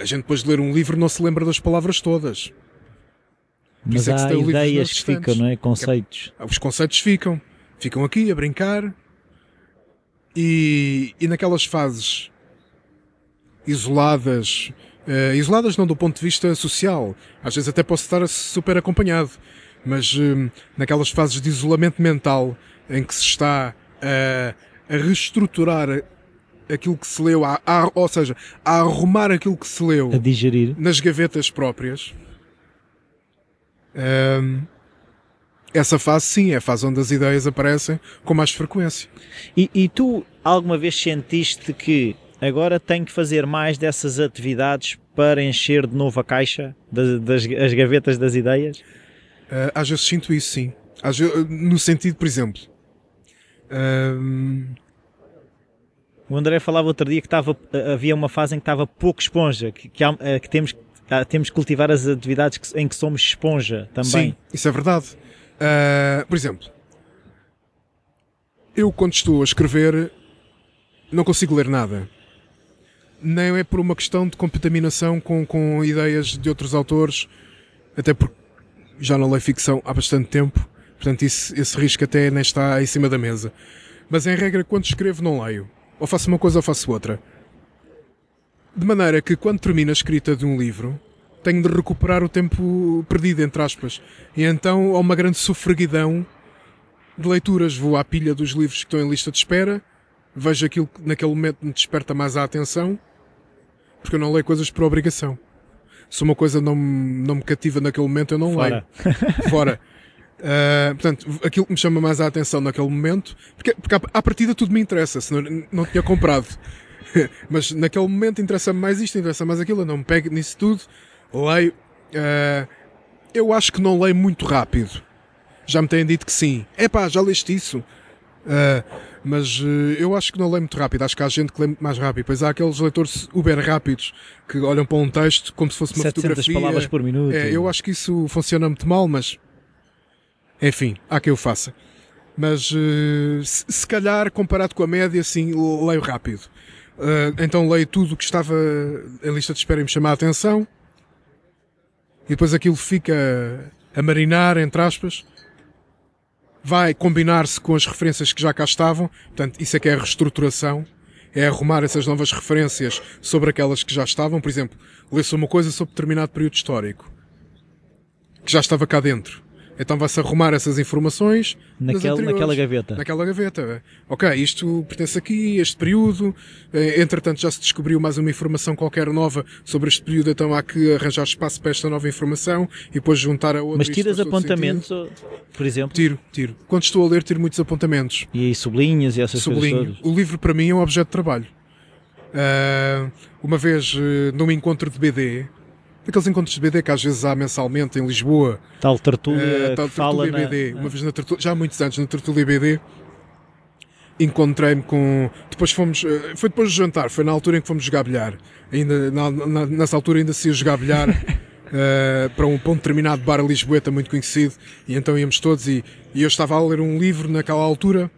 a gente depois de ler um livro não se lembra das palavras todas. Mas isso é há livros ideias que ficam, não é? Conceitos. Os conceitos ficam. Ficam aqui a brincar. E, e naquelas fases isoladas, eh, isoladas não do ponto de vista social, às vezes até posso estar super acompanhado, mas eh, naquelas fases de isolamento mental em que se está a, a reestruturar aquilo que se leu, a, a- ou seja, a arrumar aquilo que se leu A digerir. nas gavetas próprias. Ahm, essa fase, sim, é a fase onde as ideias aparecem com mais frequência. E, e tu alguma vez sentiste que agora tenho que fazer mais dessas atividades para encher de novo a caixa das, das as gavetas das ideias? Ah, às vezes sinto isso, sim. No sentido, por exemplo. Um... O André falava outro dia que estava, havia uma fase em que estava pouco esponja, que, que, há, que temos, temos que cultivar as atividades em que somos esponja também. Sim, isso é verdade. Uh, por exemplo, eu quando estou a escrever não consigo ler nada. Nem é por uma questão de contaminação com, com ideias de outros autores, até porque já não leio ficção há bastante tempo, portanto isso, esse risco até nem está em cima da mesa. Mas em regra, quando escrevo, não leio. Ou faço uma coisa ou faço outra. De maneira que quando termino a escrita de um livro, tenho de recuperar o tempo perdido, entre aspas. E então há uma grande sofreguidão de leituras. Vou à pilha dos livros que estão em lista de espera, vejo aquilo que naquele momento me desperta mais a atenção, porque eu não leio coisas por obrigação. Se uma coisa não, não me cativa naquele momento, eu não Fora. leio. Fora. Uh, portanto, aquilo que me chama mais a atenção naquele momento, porque, porque à, à partida tudo me interessa, senão não tinha comprado. Mas naquele momento interessa-me mais isto, interessa mais aquilo, eu não me pego nisso tudo, leio. Uh, eu acho que não leio muito rápido. Já me têm dito que sim. É pá, já leste isso? Uh, mas uh, eu acho que não leio muito rápido. Acho que há gente que lê muito mais rápido. Pois há aqueles leitores uber rápidos que olham para um texto como se fosse uma 700 fotografia. palavras por minuto. É, eu acho que isso funciona muito mal, mas enfim, há que eu faça. Mas uh, se, se, calhar, comparado com a média, sim, leio rápido. Então leio tudo o que estava em lista de espera e me chamar a atenção. E depois aquilo fica a marinar, entre aspas. Vai combinar-se com as referências que já cá estavam. Portanto, isso é que é a reestruturação. É arrumar essas novas referências sobre aquelas que já estavam. Por exemplo, lê-se uma coisa sobre determinado período histórico. Que já estava cá dentro então vai-se arrumar essas informações Naquele, naquela gaveta. Naquela gaveta. Ok, isto pertence aqui, este período. Eh, entretanto, já se descobriu mais uma informação qualquer nova sobre este período, então há que arranjar espaço para esta nova informação e depois juntar a outra. Mas tiras apontamentos, por exemplo? Tiro, tiro. Quando estou a ler, tiro muitos apontamentos. E aí sublinhas e essas Sublinho. coisas todas? O livro, para mim, é um objeto de trabalho. Uh, uma vez, uh, num encontro de BD, Aqueles encontros de BD que às vezes há mensalmente em Lisboa. Tal tertúlia uh, tal tertúlia BD. Na... Uma vez na tertúlia, já há muitos anos, na tertúlia BD, encontrei-me com. Depois fomos. Eh, foi depois do jantar, foi na altura em que fomos jogar bilhar. Ainda, na, na, nessa altura ainda se ia jogar bilhar. Uh, para, um, para um determinado bar Lisboeta muito conhecido, e então íamos todos, e, e eu estava a ler um livro naquela altura,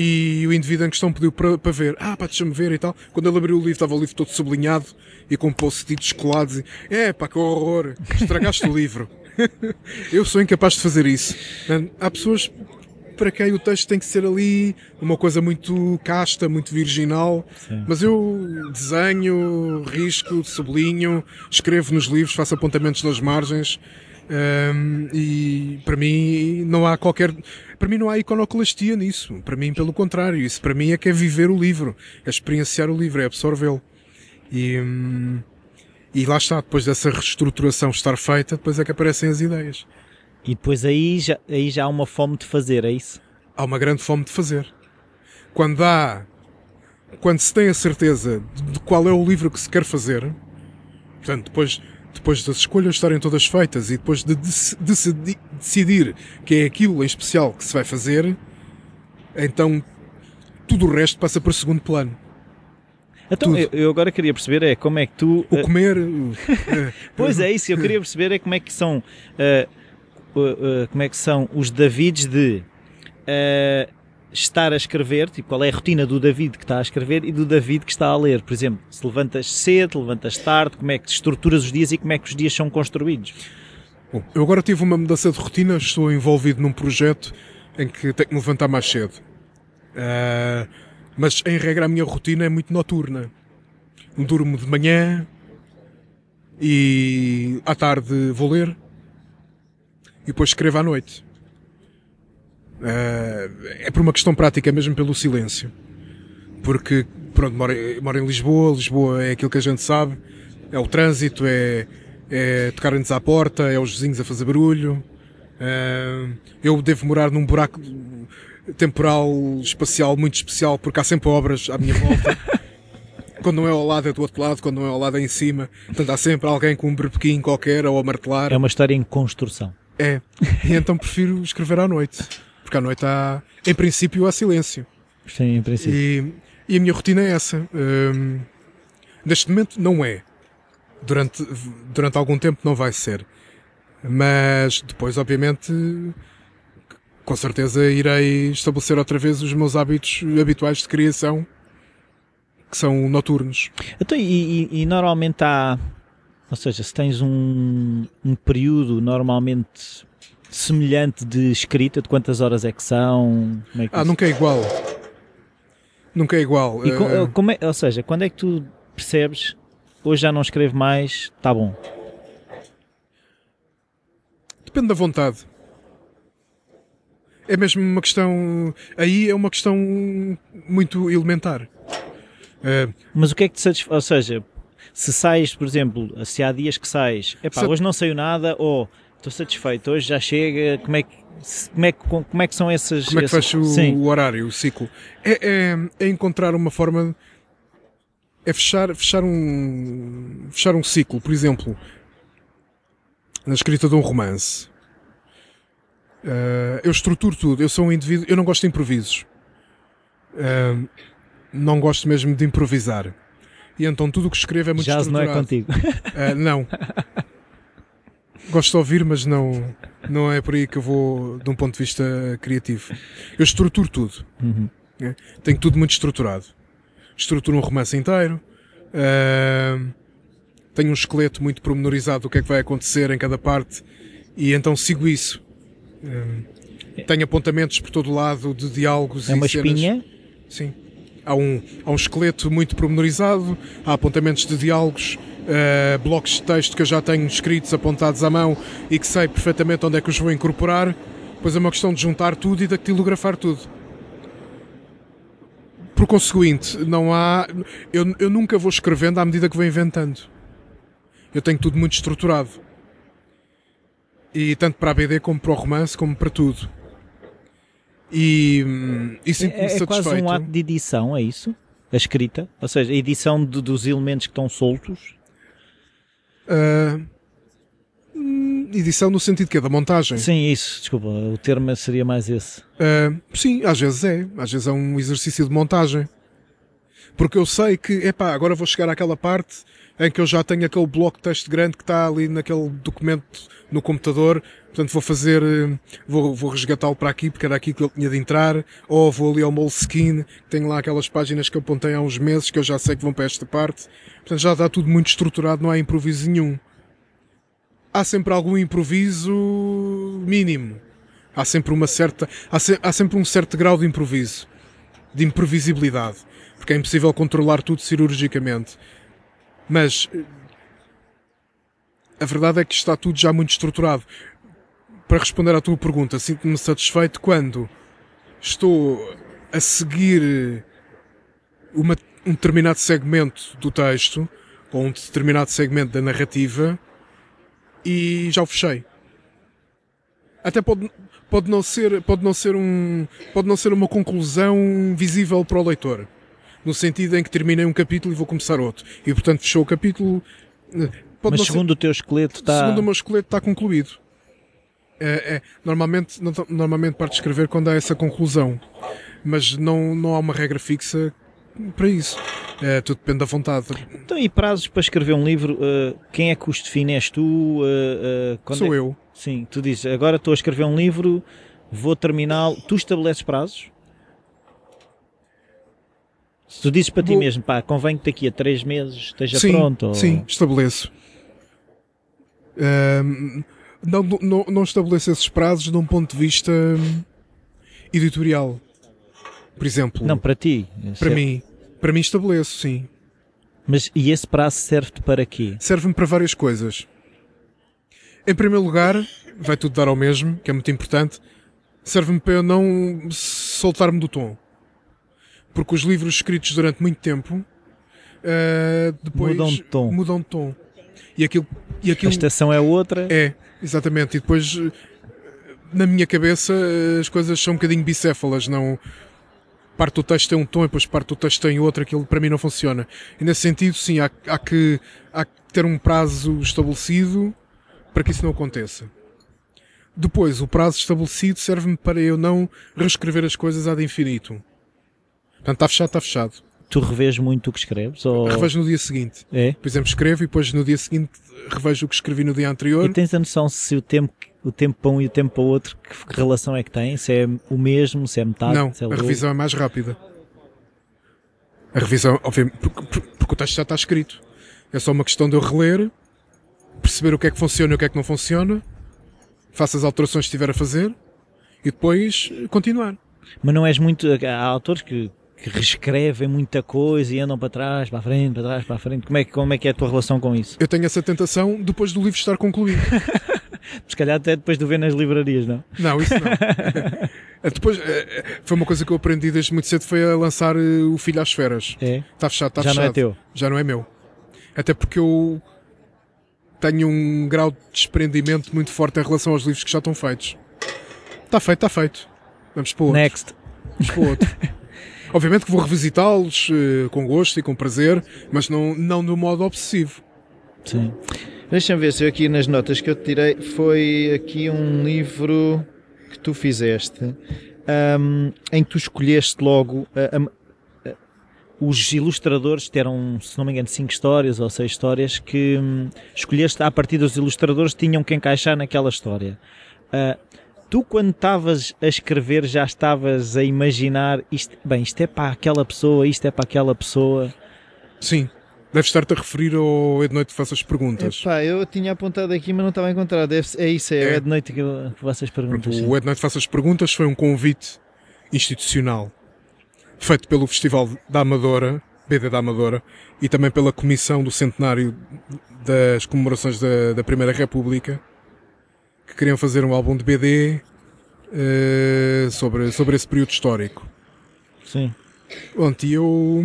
e o indivíduo em questão pediu para, para ver. Ah, pá, deixa-me ver e tal. Quando ele abriu o livro, estava o livro todo sublinhado e com post-its colados. E, é, pá, que horror. Estragaste o livro. eu sou incapaz de fazer isso. Há pessoas para quem o texto tem que ser ali uma coisa muito casta, muito virginal. Sim. Mas eu desenho, risco, sublinho, escrevo nos livros, faço apontamentos nas margens. Um, e para mim não há qualquer para mim não há iconoclastia nisso. Para mim pelo contrário isso para mim é que é viver o livro é experienciar o livro é absorvê-lo. E, hum, e lá está depois dessa reestruturação estar feita depois é que aparecem as ideias. E depois aí já, aí já há uma fome de fazer é isso? há uma grande fome de fazer. Quando há quando se tem a certeza de qual é o livro que se quer fazer portanto depois depois das escolhas estarem todas feitas e depois de, decidir que é aquilo em especial que se vai fazer, então tudo o resto passa para segundo plano. Então, eu, eu, agora queria perceber é como é que tu... O comer... pois é isso, eu queria perceber é como é que são... Uh, uh, uh, como é que são os Davids de estar a escrever, tipo, qual é a rotina do David que está a escrever e do David que está a ler. Por exemplo, se levantas cedo, levantas tarde, como é que estruturas os dias e como é que os dias são construídos? Bom, eu agora tive uma mudança de rotina, estou envolvido num projeto em que tenho que me levantar mais cedo. Uh, mas, em regra, a minha rotina é muito noturna. Durmo de manhã e à tarde vou ler e depois escrevo à noite. Uh, é por uma questão prática, mesmo pelo silêncio. Porque, pronto, moro, moro em Lisboa, Lisboa é aquilo que a gente sabe, é o trânsito, é, é tocarem-nos à porta, é os vizinhos a fazer barulho. Uh, eu devo morar num buraco temporal, espacial muito especial, porque há sempre obras à minha volta. quando não é ao lado é do outro lado, quando não é ao lado é em cima. Portanto, há sempre alguém com um berbequim qualquer ou a martelar. É uma história em construção. É. E então prefiro escrever à noite. Porque à noite há, em princípio, há silêncio. Sim, em princípio. E, e a minha rotina é essa. Hum, neste momento não é. Durante, durante algum tempo não vai ser. Mas depois, obviamente, com certeza irei estabelecer outra vez os meus hábitos habituais de criação, que são noturnos. Então, e, e, e normalmente há, ou seja, se tens um, um período normalmente semelhante de escrita, de quantas horas é que são? É que ah, nunca é igual. Nunca é igual. E uh... como é, ou seja, quando é que tu percebes hoje já não escrevo mais, está bom? Depende da vontade. É mesmo uma questão. Aí é uma questão muito elementar. Uh... Mas o que é que te satisfaz? Ou seja, se sais, por exemplo, se há dias que sais, epá, hoje não saiu nada, ou estou satisfeito, hoje já chega, como é que, como é que, como é que são essas... Como é que fecha o, o, horário, o ciclo? É, é, é, encontrar uma forma, é fechar, fechar, um, fechar um ciclo, por exemplo, na escrita de um romance. Uh, eu estruturo tudo, eu sou um indivíduo, eu não gosto de improvisos. Uh, não gosto mesmo de improvisar. E então tudo o que escrevo é muito Jazz estruturado. não é contigo. Uh, não. Gosto de ouvir, mas não, não é por aí que eu vou de um ponto de vista criativo. Eu estruturo tudo. Uhum. Né? Tenho tudo muito estruturado. Estruturo um romance inteiro. Uh, tenho um esqueleto muito promenorizado do que é que vai acontecer em cada parte e então sigo isso. Uh, tenho apontamentos por todo lado de diálogos é e uma cenas. espinha? Sim. Há um, há um esqueleto muito promenorizado, há apontamentos de diálogos, uh, blocos de texto que eu já tenho escritos, apontados à mão e que sei perfeitamente onde é que os vou incorporar. Depois é uma questão de juntar tudo e de datilografar tudo. Por conseguinte, não há. Eu, eu nunca vou escrevendo à medida que vou inventando. Eu tenho tudo muito estruturado. E tanto para a BD como para o romance, como para tudo. E, e é, é quase um ato de edição, é isso? A escrita? Ou seja, a edição de, dos elementos que estão soltos? Uh, edição no sentido que é da montagem. Sim, isso, desculpa, o termo seria mais esse. Uh, sim, às vezes é. Às vezes é um exercício de montagem. Porque eu sei que, epá, agora vou chegar àquela parte em que eu já tenho aquele bloco de texto grande que está ali naquele documento no computador, portanto vou fazer, eh, vou, vou resgatá-lo para aqui porque era aqui que ele tinha de entrar, ou vou ali ao Moleskine, tenho lá aquelas páginas que eu apontei há uns meses que eu já sei que vão para esta parte, portanto já está tudo muito estruturado, não há improviso nenhum. Há sempre algum improviso mínimo. Há sempre uma certa, há, se, há sempre um certo grau de improviso, de imprevisibilidade, porque é impossível controlar tudo cirurgicamente. Mas a verdade é que está tudo já muito estruturado. Para responder à tua pergunta, sinto-me satisfeito quando estou a seguir uma, um determinado segmento do texto ou um determinado segmento da narrativa e já o fechei. Até pode, pode não ser, pode não ser um, pode não ser uma conclusão visível para o leitor no sentido em que terminei um capítulo e vou começar outro. E portanto fechou o capítulo. Eh, pode Mas segundo ser... o teu esqueleto está. Segundo o meu esqueleto está concluído. É, é, normalmente, normalmente parte de escrever quando há essa conclusão. Mas não, não há uma regra fixa para isso. É, tudo depende da vontade. Então, e prazos para escrever um livro, uh, quem é que os define? És tu? Uh, uh, Sou é... eu. Sim, tu dizes, agora estou a escrever um livro, vou terminá-lo. Tu estabeleces prazos? Se tu dizes para Vou... ti mesmo, pá, convém que daqui a três meses esteja sim, pronto. Ou... Sim, estabeleço. Um, não, não, não estabeleço esses prazos de um ponto de vista hum, editorial. Por exemplo. Não, para ti. Para mim. Para mim estabeleço, sim. Mas e esse prazo serve-te para quê? Serve-me para várias coisas. Em primeiro lugar, vai tudo dar ao mesmo, que é muito importante. Serve-me para eu não soltar-me do tom porque os livros escritos durante muito tempo uh, depois mudam de tom. Mudam de tom. E aquilo, e aquilo, a estação é outra. É, exatamente. E depois, na minha cabeça, as coisas são um bocadinho bicéfalas. Não, parte do texto tem um tom e depois parte do texto tem outro. Aquilo para mim não funciona. E nesse sentido, sim, há, há, que, há que ter um prazo estabelecido para que isso não aconteça. Depois, o prazo estabelecido serve-me para eu não reescrever as coisas ad infinito. Portanto, está fechado, está fechado. Tu revês muito o que escreves? Ou... Revejo no dia seguinte. É? Por exemplo, escrevo e depois no dia seguinte revejo o que escrevi no dia anterior. E tens a noção se o tempo, o tempo para um e o tempo para o outro, que relação é que tem? Se é o mesmo, se é metade? Não, é a revisão é mais rápida. A revisão, obviamente, porque, porque- o texto já está escrito. É só uma questão de eu reler, perceber o que é que funciona e o que é que não funciona, faço as alterações que estiver a fazer e depois continuar. Mas não és muito. Há autores que, que reescrevem muita coisa e andam para trás, para a frente, para trás, para a frente. Como é, que- como é que é a tua relação com isso? Eu tenho essa tentação depois do livro estar concluído. Se calhar até depois de o ver nas livrarias, não? Não, isso não. Depois, eh, eh, foi uma coisa que eu aprendi desde muito cedo, foi a lançar eh, o filho às esferas. É? Está fechado, está Já fechado. não é teu. Já não é meu. Até porque eu tenho um grau de desprendimento muito forte em relação aos livros que já estão feitos. Está feito, está feito. Vamos para o outro. Next. Vamos para o outro. Obviamente que vou revisitá-los eh, com gosto e com prazer, mas não, não do modo obsessivo. Sim. Deixa-me ver se eu aqui nas notas que eu te tirei foi aqui um livro que tu fizeste Ahm, em que tu escolheste logo a- a- os ilustradores, eram, se não me engano, cinco histórias ou seis histórias, que hum, escolheste a partir dos ilustradores tinham que encaixar naquela história. Ah, tu, quando estavas a escrever, já estavas a imaginar isto, bem, isto é para aquela pessoa, isto é para aquela pessoa. Sim. Deves estar-te a referir ao É de Noite que faças perguntas. Epá, eu tinha apontado aqui, mas não estava a encontrar. Deve ser- é isso, é. É, É. de noite que, que vocês perguntam. O É de Noite que faças perguntas foi um convite institucional feito pelo Festival da Amadora, BD da Amadora, e também pela Comissão do Centenário das Comemorações da, da Primeira República, que queriam fazer um álbum de BD eh, sobre, sobre esse período histórico. Sim. Pronto, e eu,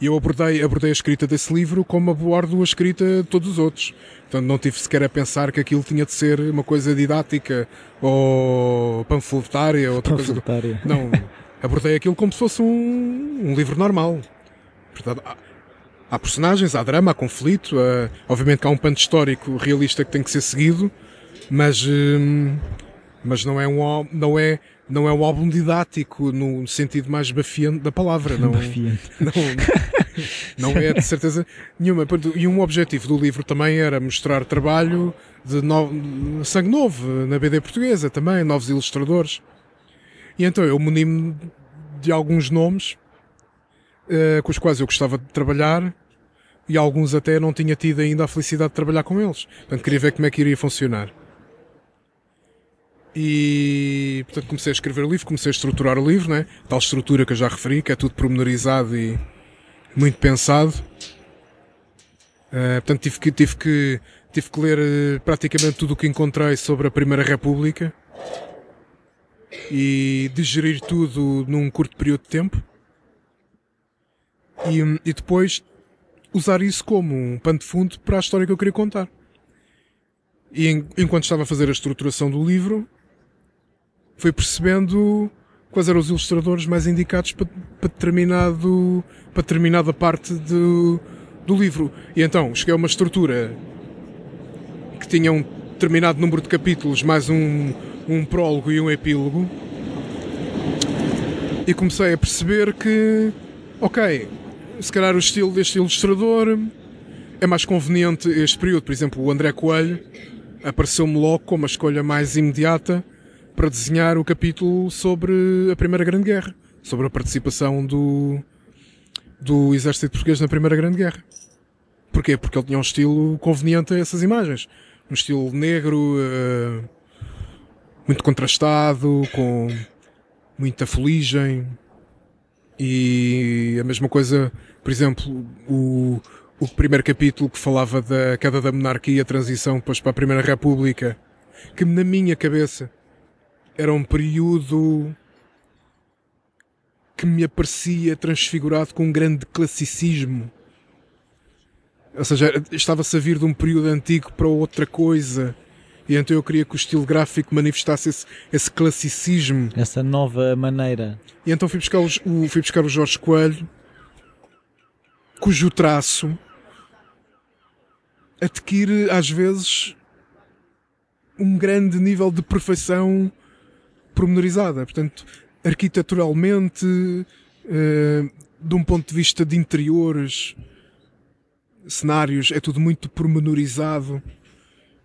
eu abordei, abordei a escrita desse livro como abordo a escrita de todos os outros. Portanto, não tive sequer a pensar que aquilo tinha de ser uma coisa didática ou panfletária ou outra coisa. Panfletária. Não, abordei aquilo como se fosse um, um livro normal. Portanto, há, há personagens, há drama, há conflito. há- obviamente que há um pano histórico realista que tem que ser seguido, mas, hum, mas não, é um, não, é, não é um álbum didático no sentido mais bafiante da palavra. Não, Bafiante. não, não é de certeza nenhuma. E um objetivo do livro também era mostrar trabalho de no- sangue novo na BD portuguesa também, novos ilustradores. E então eu muni-me de alguns nomes eh, com os quais eu gostava de trabalhar e alguns até não tinha tido ainda a felicidade de trabalhar com eles. Portanto, queria ver como é que iria funcionar. E, portanto, comecei a escrever o livro, comecei a estruturar o livro, né? Tal estrutura que eu já referi, que é tudo pormenorizado e muito pensado. Eh, portanto, tive que, tive que, tive que ler eh, praticamente tudo o que encontrei sobre a Primeira República e digerir tudo num curto período de tempo. E, hum, e depois usar isso como um pano de fundo para a história que eu queria contar. E en- enquanto estava a fazer a estruturação do livro, fui percebendo quais eram os ilustradores mais indicados para, para, determinado, para determinada parte do, do livro. E então cheguei a uma estrutura que tinha um determinado número de capítulos, mais um, um prólogo e um epílogo. E comecei a perceber que, ok, se calhar o estilo deste ilustrador é mais conveniente este período. Por exemplo, o André Coelho apareceu-me logo como a escolha mais imediata para desenhar o capítulo sobre a Primeira Grande Guerra, sobre a participação do, do Exército Português na Primeira Grande Guerra. Porquê? Porque ele tinha um estilo conveniente a essas imagens. Um estilo negro, eh, muito contrastado, com muita fuligem. E a mesma coisa, por exemplo, o, o primeiro capítulo que falava da queda da monarquia, a transição depois para a Primeira República, que na minha cabeça era um período que me aparecia transfigurado com um grande classicismo. Ou seja, estava-se a vir de um período antigo para outra coisa. E então eu queria que o estilo gráfico manifestasse esse, esse classicismo. Essa nova maneira. E então fui buscar, o, fui buscar o Jorge Coelho, cujo traço adquire às vezes um grande nível de perfeição pormenorizada. Portanto, arquiteturalmente, uh, de um ponto de vista de interiores, cenários, é tudo muito pormenorizado.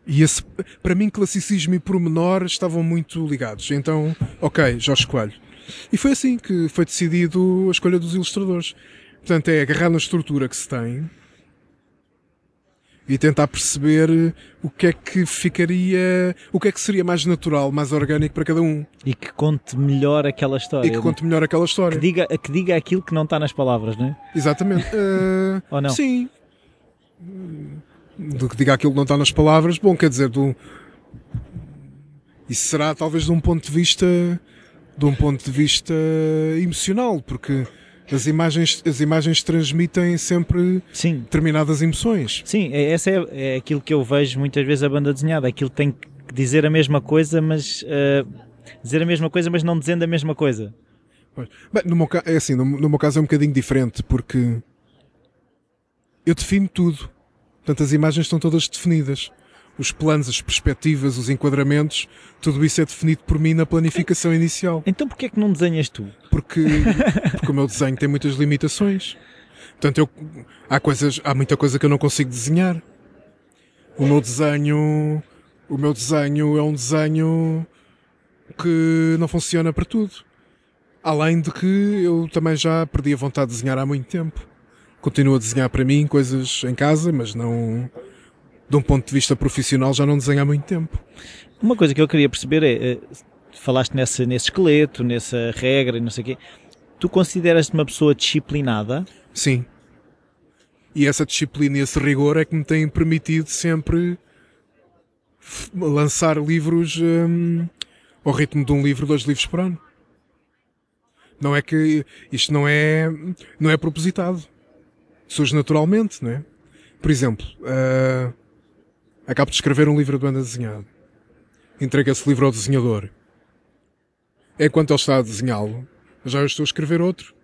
E esse, para mim, classicismo e pormenor estavam muito ligados. Então, ok, Jorge Coelho. E foi assim que foi decidido a escolha dos ilustradores. Portanto, é agarrar na estrutura que se tem e tentar perceber o que é que ficaria, o que é que seria mais natural, mais orgânico para cada um. E que conte melhor aquela história. E que conte melhor aquela história. Que diga, que diga aquilo que não está nas palavras, não é? Exatamente. Uh, Ou não? Sim. Do que diga aquilo que não está nas palavras, bom, quer dizer, do... isso será talvez de um ponto de vista de um ponto de vista emocional, porque as imagens, as imagens transmitem sempre Sim. determinadas emoções. Sim, é- essa é, é aquilo que eu vejo muitas vezes a banda desenhada. Aquilo tem que dizer a mesma coisa, mas eh, dizer a mesma coisa, mas não dizendo a mesma coisa. Bem, no meu, é assim, no, no meu caso é um bocadinho diferente, porque eu defino tudo. Portanto, as imagens estão todas definidas. Os planos, as perspectivas, os enquadramentos, tudo isso é definido por mim na planificação inicial. Então porquê é que não desenhas tu? Porque, porque o meu desenho tem muitas limitações. Portanto, eu, há coisas, há muita coisa que eu não consigo desenhar. O meu desenho, o meu desenho é um desenho que não funciona para tudo. Além de que eu também já perdi a vontade de desenhar há muito tempo. Continuo a desenhar para mim coisas em casa, mas não, de um ponto de vista profissional, já não desenho há muito tempo. Uma coisa que eu queria perceber é, eh, falaste nesse, nesse esqueleto, nessa regra e não sei o quê. Tu consideras-te uma pessoa disciplinada? Sim. E essa disciplina e esse rigor é que me tem permitido sempre lançar livros hum, ao ritmo de um livro, dois livros por ano. Não é que isto não é não é propositado. Surge naturalmente, não é? Por exemplo, ah, acabo de escrever um livro de banda desenhada. Entrego esse livro ao desenhador. Enquanto ele está a desenhá-lo, já eu estou a escrever outro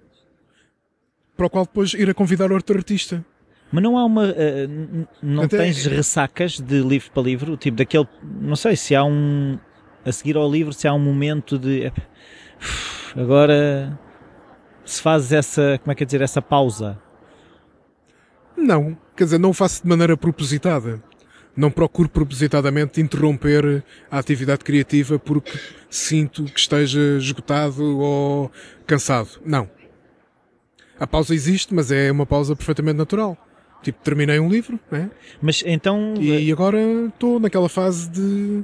para o qual depois ir a convidar outro artista. Mas não há uma. n- não Até- tens ressacas de livro para livro? Tipo daquele. Não sei se há um. A seguir ao livro, se há um momento de. uf, Agora. Se fazes essa. Como é que é dizer? Essa pausa. Não, quer dizer, não o faço de maneira propositada. Não procuro propositadamente interromper a atividade criativa porque sinto que esteja esgotado ou cansado. Não. A pausa existe, mas é uma pausa perfeitamente natural. Tipo, terminei um livro, né? Mas então. E agora estou naquela fase de,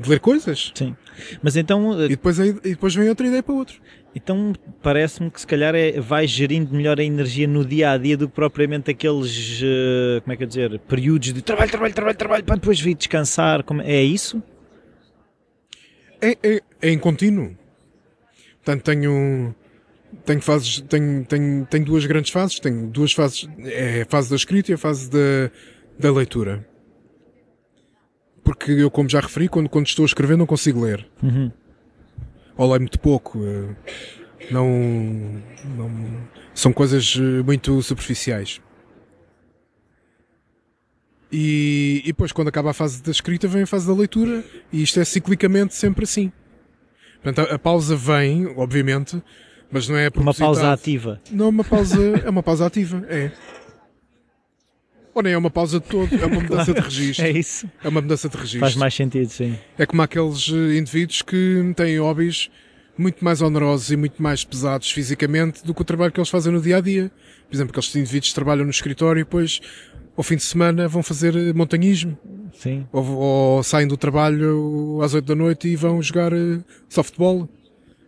de ler coisas. Sim. Mas então. eh, E depois, e depois vem outra ideia para outro. Então parece-me que se calhar é, vais gerindo melhor a energia no dia a dia do que propriamente aqueles, eh, como é que eu dizer, períodos de trabalho, trabalho, trabalho, trabalho, para depois vir descansar. Como- É isso? É, é, é em contínuo. Portanto, tenho, tenho fases, tenho, tenho, tenho duas grandes fases. Tenho duas fases, é a fase da escrita e a fase da, da leitura. Porque eu, como já referi, quando, quando estou a escrever não consigo ler. Uhum. Ou leio muito pouco. eh, Não, não, são coisas eh, muito superficiais. E, e depois, quando acaba a fase da escrita, vem a fase da leitura, e isto é ciclicamente sempre assim. Portanto, a, a pausa vem, obviamente, mas não é Uma pausa ativa. Não é uma pausa, é uma pausa ativa, é. Ou nem é uma pausa de todo, é uma mudança de registro. É isso. É uma mudança de registro. Faz mais sentido, sim. É como aqueles eh, indivíduos que têm hobbies muito mais onerosos e muito mais pesados fisicamente do que o trabalho que eles fazem no dia a dia. Por exemplo, aqueles indivíduos que trabalham no escritório e depois, ao fim de semana, vão fazer eh, montanhismo. Sim. Ou, ou saem do trabalho às 8 da noite e vão jogar eh, softball.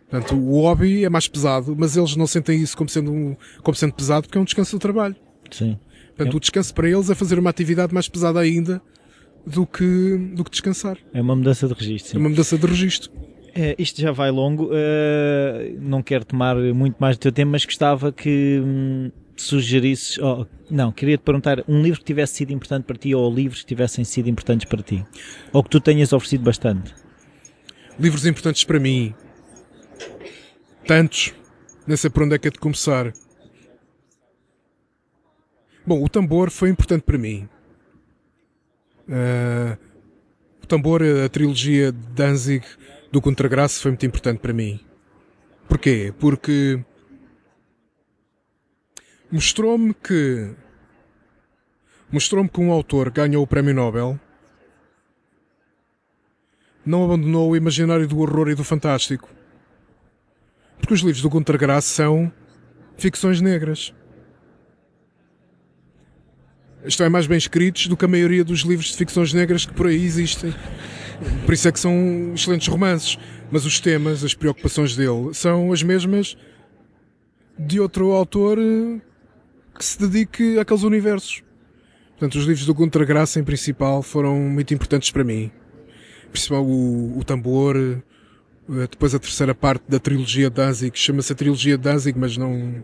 Portanto, o hobby é mais pesado, mas eles não sentem isso como sendo, um- como sendo pesado porque é um descanso do trabalho. Sim. Portanto, o descanso para eles é fazer uma atividade mais pesada ainda do que, do que descansar. É uma mudança de registro. É Sim. uma mudança de registro. Eh, isto já vai longo. eh, não quero tomar muito mais do teu tempo, mas gostava que hum, sugerisses. oh, não, queria te perguntar um livro que tivesse sido importante para ti ou livros que tivessem sido importantes para ti. Ou que tu tenhas oferecido bastante. livros importantes para mim. Tantos. Nem sei por onde é que é de começar. Bom, o tambor foi importante para mim. Ah, o tambor, a trilogia de Danzig do Contragraça foi muito importante para mim. Porquê? Porque mostrou-me que mostrou-me que um autor ganhou o prémio Nobel não abandonou o imaginário do horror e do fantástico. Porque os livros do Gunter Grass são ficções negras. Estão mais bem escritos do que a maioria dos livros de ficções negras que por aí existem. Por isso é que são excelentes romances. Mas os temas, as preocupações dele, são as mesmas de outro autor eh, que se dedique àqueles universos. Portanto, os livros do Gunter Grass, em principal, foram muito importantes para mim. Principalmente o, o tambor, eh, depois a terceira parte da trilogia Danzig, chama-se a trilogia Danzig, mas não,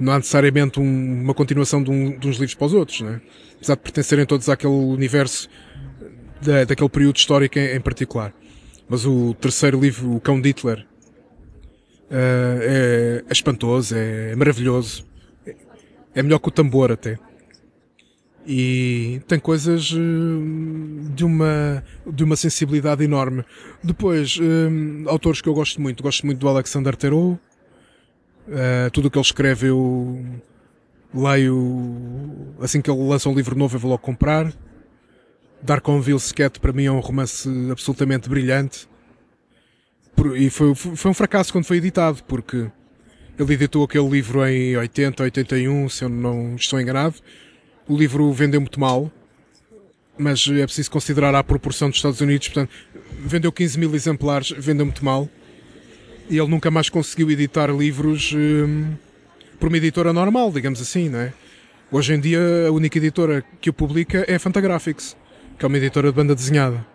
não há necessariamente um, uma continuação de, um, de, uns livros para os outros, né? apesar de pertencerem todos àquele universo da, daquele período histórico em, em, particular. Mas o terceiro livro, O Cão de Hitler, uh, é, é, espantoso, é, maravilhoso, é, é melhor que o tambor até e tem coisas uh, de uma de uma sensibilidade enorme. Depois, autores que eu gosto muito, gosto muito do Alexander Theroux. Uh, tudo o que ele escreve eu leio assim que ele lança um livro novo eu vou logo comprar. Darkonville Sket para mim é um romance absolutamente brilhante. e foi, foi um fracasso quando foi editado, porque ele editou aquele livro em 80, 81, se eu não estou enganado o livro vendeu muito mal, mas é preciso considerar a proporção dos Estados Unidos, portanto, vendeu 15 mil exemplares, vendeu muito mal. E ele nunca mais conseguiu editar livros hum, por uma editora normal, digamos assim, não é? Hoje em dia, a única editora que o publica é a Fantagraphics, que é uma editora de banda desenhada.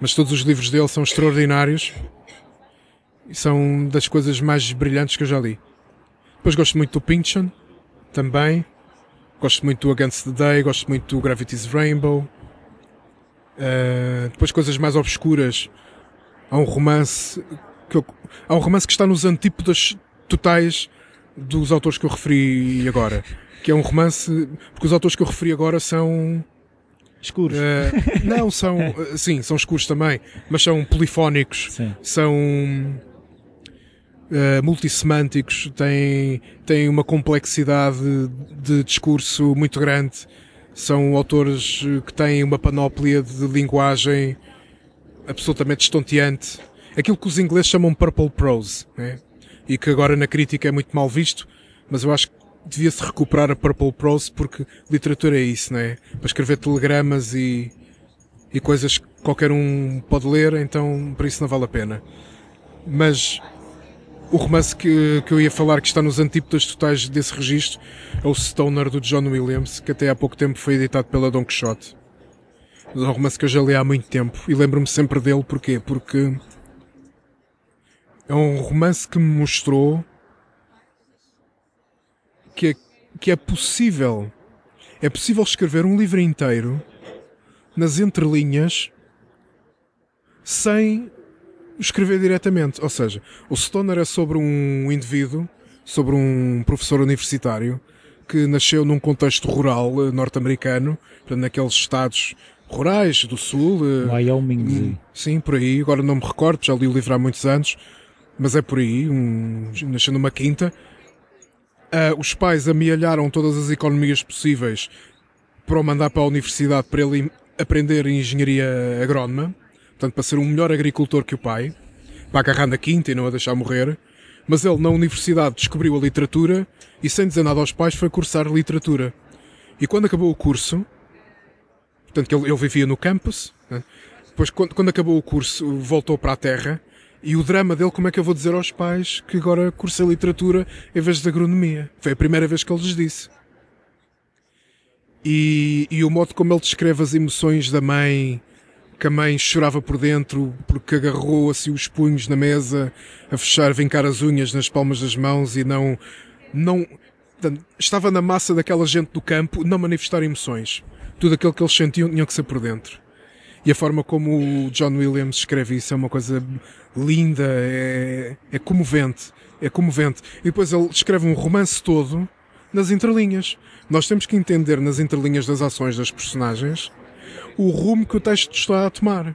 Mas todos os livros dele são extraordinários e são das coisas mais brilhantes que eu já li. Depois gosto muito do Pynchon, também. Gosto muito do Against the Day, gosto muito do Gravity's Rainbow. Uh, depois coisas mais obscuras. Há um romance que eu, há um romance que está nos antípodas totais dos autores que eu referi agora. Que é um romance, porque os autores que eu referi agora são escuros. Uh, não, são, sim, são escuros também, mas são polifónicos, sim. são uh, multissemânticos, têm, têm uma complexidade de discurso muito grande. São autores que têm uma panóplia de linguagem absolutamente estonteante. Aquilo que os ingleses chamam purple prose, né? e que agora na crítica é muito mal visto, mas eu acho que devia-se recuperar a purple prose porque literatura é isso, né? Para escrever telegramas e, e coisas que qualquer um pode ler, então para isso não vale a pena. Mas o romance que, que eu ia falar, que está nos antípodas totais desse registro, é o Stoner do John Williams, que até há pouco tempo foi editado pela Don Quixote. É um romance que eu já li há muito tempo e lembro-me sempre dele, porquê? Porque é um romance que me mostrou que é, que é possível, é possível escrever um livro inteiro nas entrelinhas sem escrever diretamente. Ou seja, o Stoner é sobre um indivíduo, sobre um professor universitário que nasceu num contexto rural eh, norte-americano, naqueles estados rurais do sul. Eh, Wyoming. Hum, sim, por aí. Agora não me recordo, já li o livro há muitos anos, mas é por aí. Um, nasceu numa quinta. Uh, os pais amealharam todas as economias possíveis para o mandar para a universidade para ele aprender engenharia agrónoma portanto, para ser um melhor agricultor que o pai, para agarrar na quinta e não a deixar morrer. Mas ele, na universidade, descobriu a literatura e, sem dizer nada aos pais, foi cursar literatura. E quando acabou o curso, portanto, ele, ele vivia no campus, né? depois, quando, quando acabou o curso, voltou para a terra e o drama dele, como é que eu vou dizer aos pais que agora cursa literatura em vez de agronomia? Foi a primeira vez que ele lhes disse. E, e o modo como ele descreve as emoções da mãe, que a mãe chorava por dentro porque agarrou assim os punhos na mesa, a fechar, vincar as unhas nas palmas das mãos e não, não, estava na massa daquela gente do campo, não manifestar emoções. Tudo aquilo que eles sentiam tinha que ser por dentro. E a forma como o John Williams escreve isso é uma coisa linda, é, é comovente, é comovente. E depois ele escreve um romance todo nas entrelinhas. Nós temos que entender nas entrelinhas das ações das personagens o rumo que o texto está a tomar.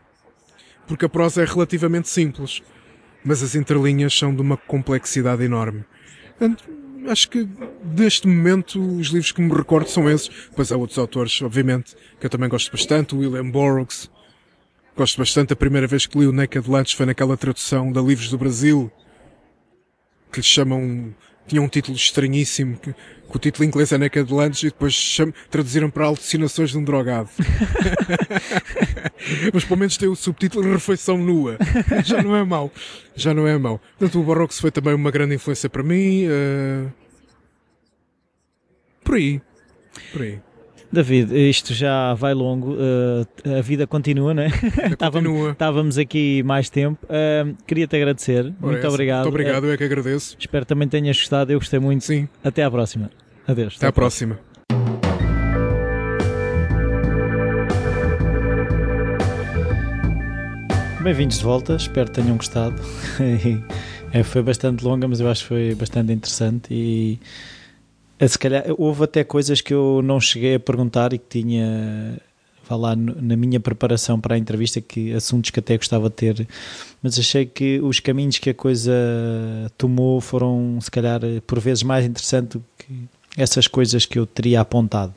Porque a prosa é relativamente simples, mas as entrelinhas são de uma complexidade enorme. Acho que neste momento os livros que me recordo são esses. Depois há outros autores, obviamente, que eu também gosto bastante, William Burroughs. Gosto bastante, a primeira vez que li o Naked Lunch foi naquela tradução da Livros do Brasil, que lhe chamam tinha um título estranhíssimo, que, que o título em inglês é Naked Lunch e depois cham, traduziram para alucinações de um drogado. Mas pelo menos tem o subtítulo Refeição Nua. Já não é mau. Já não é mau. Portanto, o Barroco foi também uma grande influência para mim. Uh... Por aí. Por aí. David, isto já vai longo, uh, a vida continua, não é? Estávamos, estávamos aqui mais tempo. Uh, Queria-te agradecer. Ora muito obrigado. Muito obrigado, uh, eu é que agradeço. Espero também tenhas gostado, eu gostei muito. Sim. Até à próxima. Adeus. Até, até à próxima. Bem-vindos de volta, espero que tenham gostado. É, foi bastante longa, mas eu acho que foi bastante interessante e eh, se calhar houve até coisas que eu não cheguei a perguntar e que tinha vá lá na minha preparação para a entrevista que assuntos que até gostava de ter mas achei que os caminhos que a coisa tomou foram se calhar por vezes mais interessantes do que essas coisas que eu teria apontado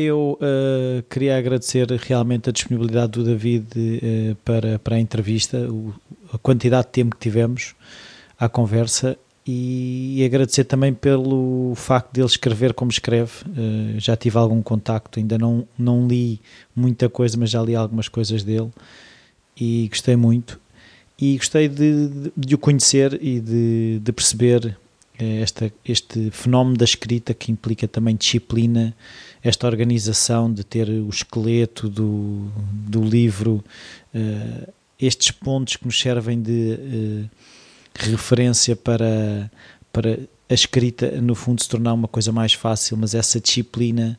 eu uh, queria agradecer realmente a disponibilidade do David uh, para, para a entrevista, o, a quantidade de tempo que tivemos à conversa e agradecer também pelo facto de ele escrever como escreve. Uh, já tive algum contacto, ainda não, não li muita coisa, mas já li algumas coisas dele e gostei muito. E gostei de, de, de o conhecer e de, de perceber esta, este fenómeno da escrita que implica também disciplina, esta organização de ter o esqueleto do, do livro, uh, estes pontos que nos servem de referência para, para a escrita, no fundo, se tornar uma coisa mais fácil, mas essa disciplina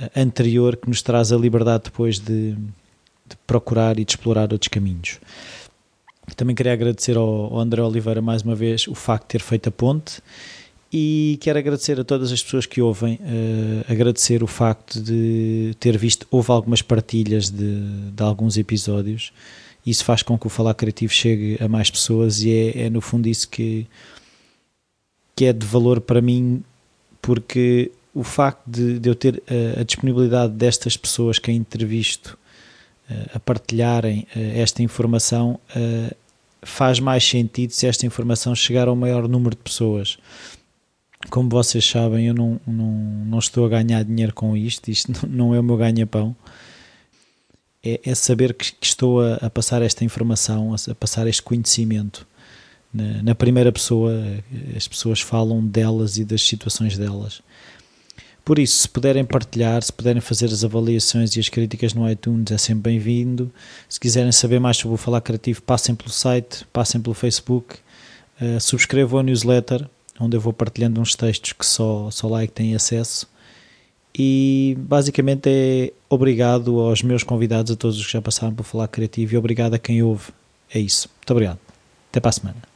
eh, anterior que nos traz a liberdade depois de, de procurar e de explorar outros caminhos. Também queria agradecer ao, ao André Oliveira mais uma vez o facto de ter feito a ponte e quero agradecer a todas as pessoas que ouvem, uh, agradecer o facto de ter visto, houve algumas partilhas de, de alguns episódios isso faz com que o Falar Criativo chegue a mais pessoas e é, é no fundo isso que, que é de valor para mim, porque o facto de, de eu ter a, a, disponibilidade destas pessoas que a entrevisto a partilharem esta informação faz mais sentido se esta informação chegar ao maior número de pessoas. Como vocês sabem, eu não, não, não estou a ganhar dinheiro com isto, isto não é o meu ganha-pão é, é saber que, que estou a, a, passar esta informação, a, a passar este conhecimento. Na, na, primeira pessoa, as pessoas falam delas e das situações delas. Por isso, se puderem partilhar, se puderem fazer as avaliações e as críticas no iTunes, é sempre bem-vindo. Se quiserem saber mais sobre o Falar Criativo, passem pelo site, passem pelo Facebook, uh, subscrevam a newsletter, onde eu vou partilhando uns textos que só, só lá é que têm acesso e basicamente é obrigado aos meus convidados, a todos os que já passaram por falar criativo e obrigado a quem ouve. É isso. Muito obrigado. Até para a semana.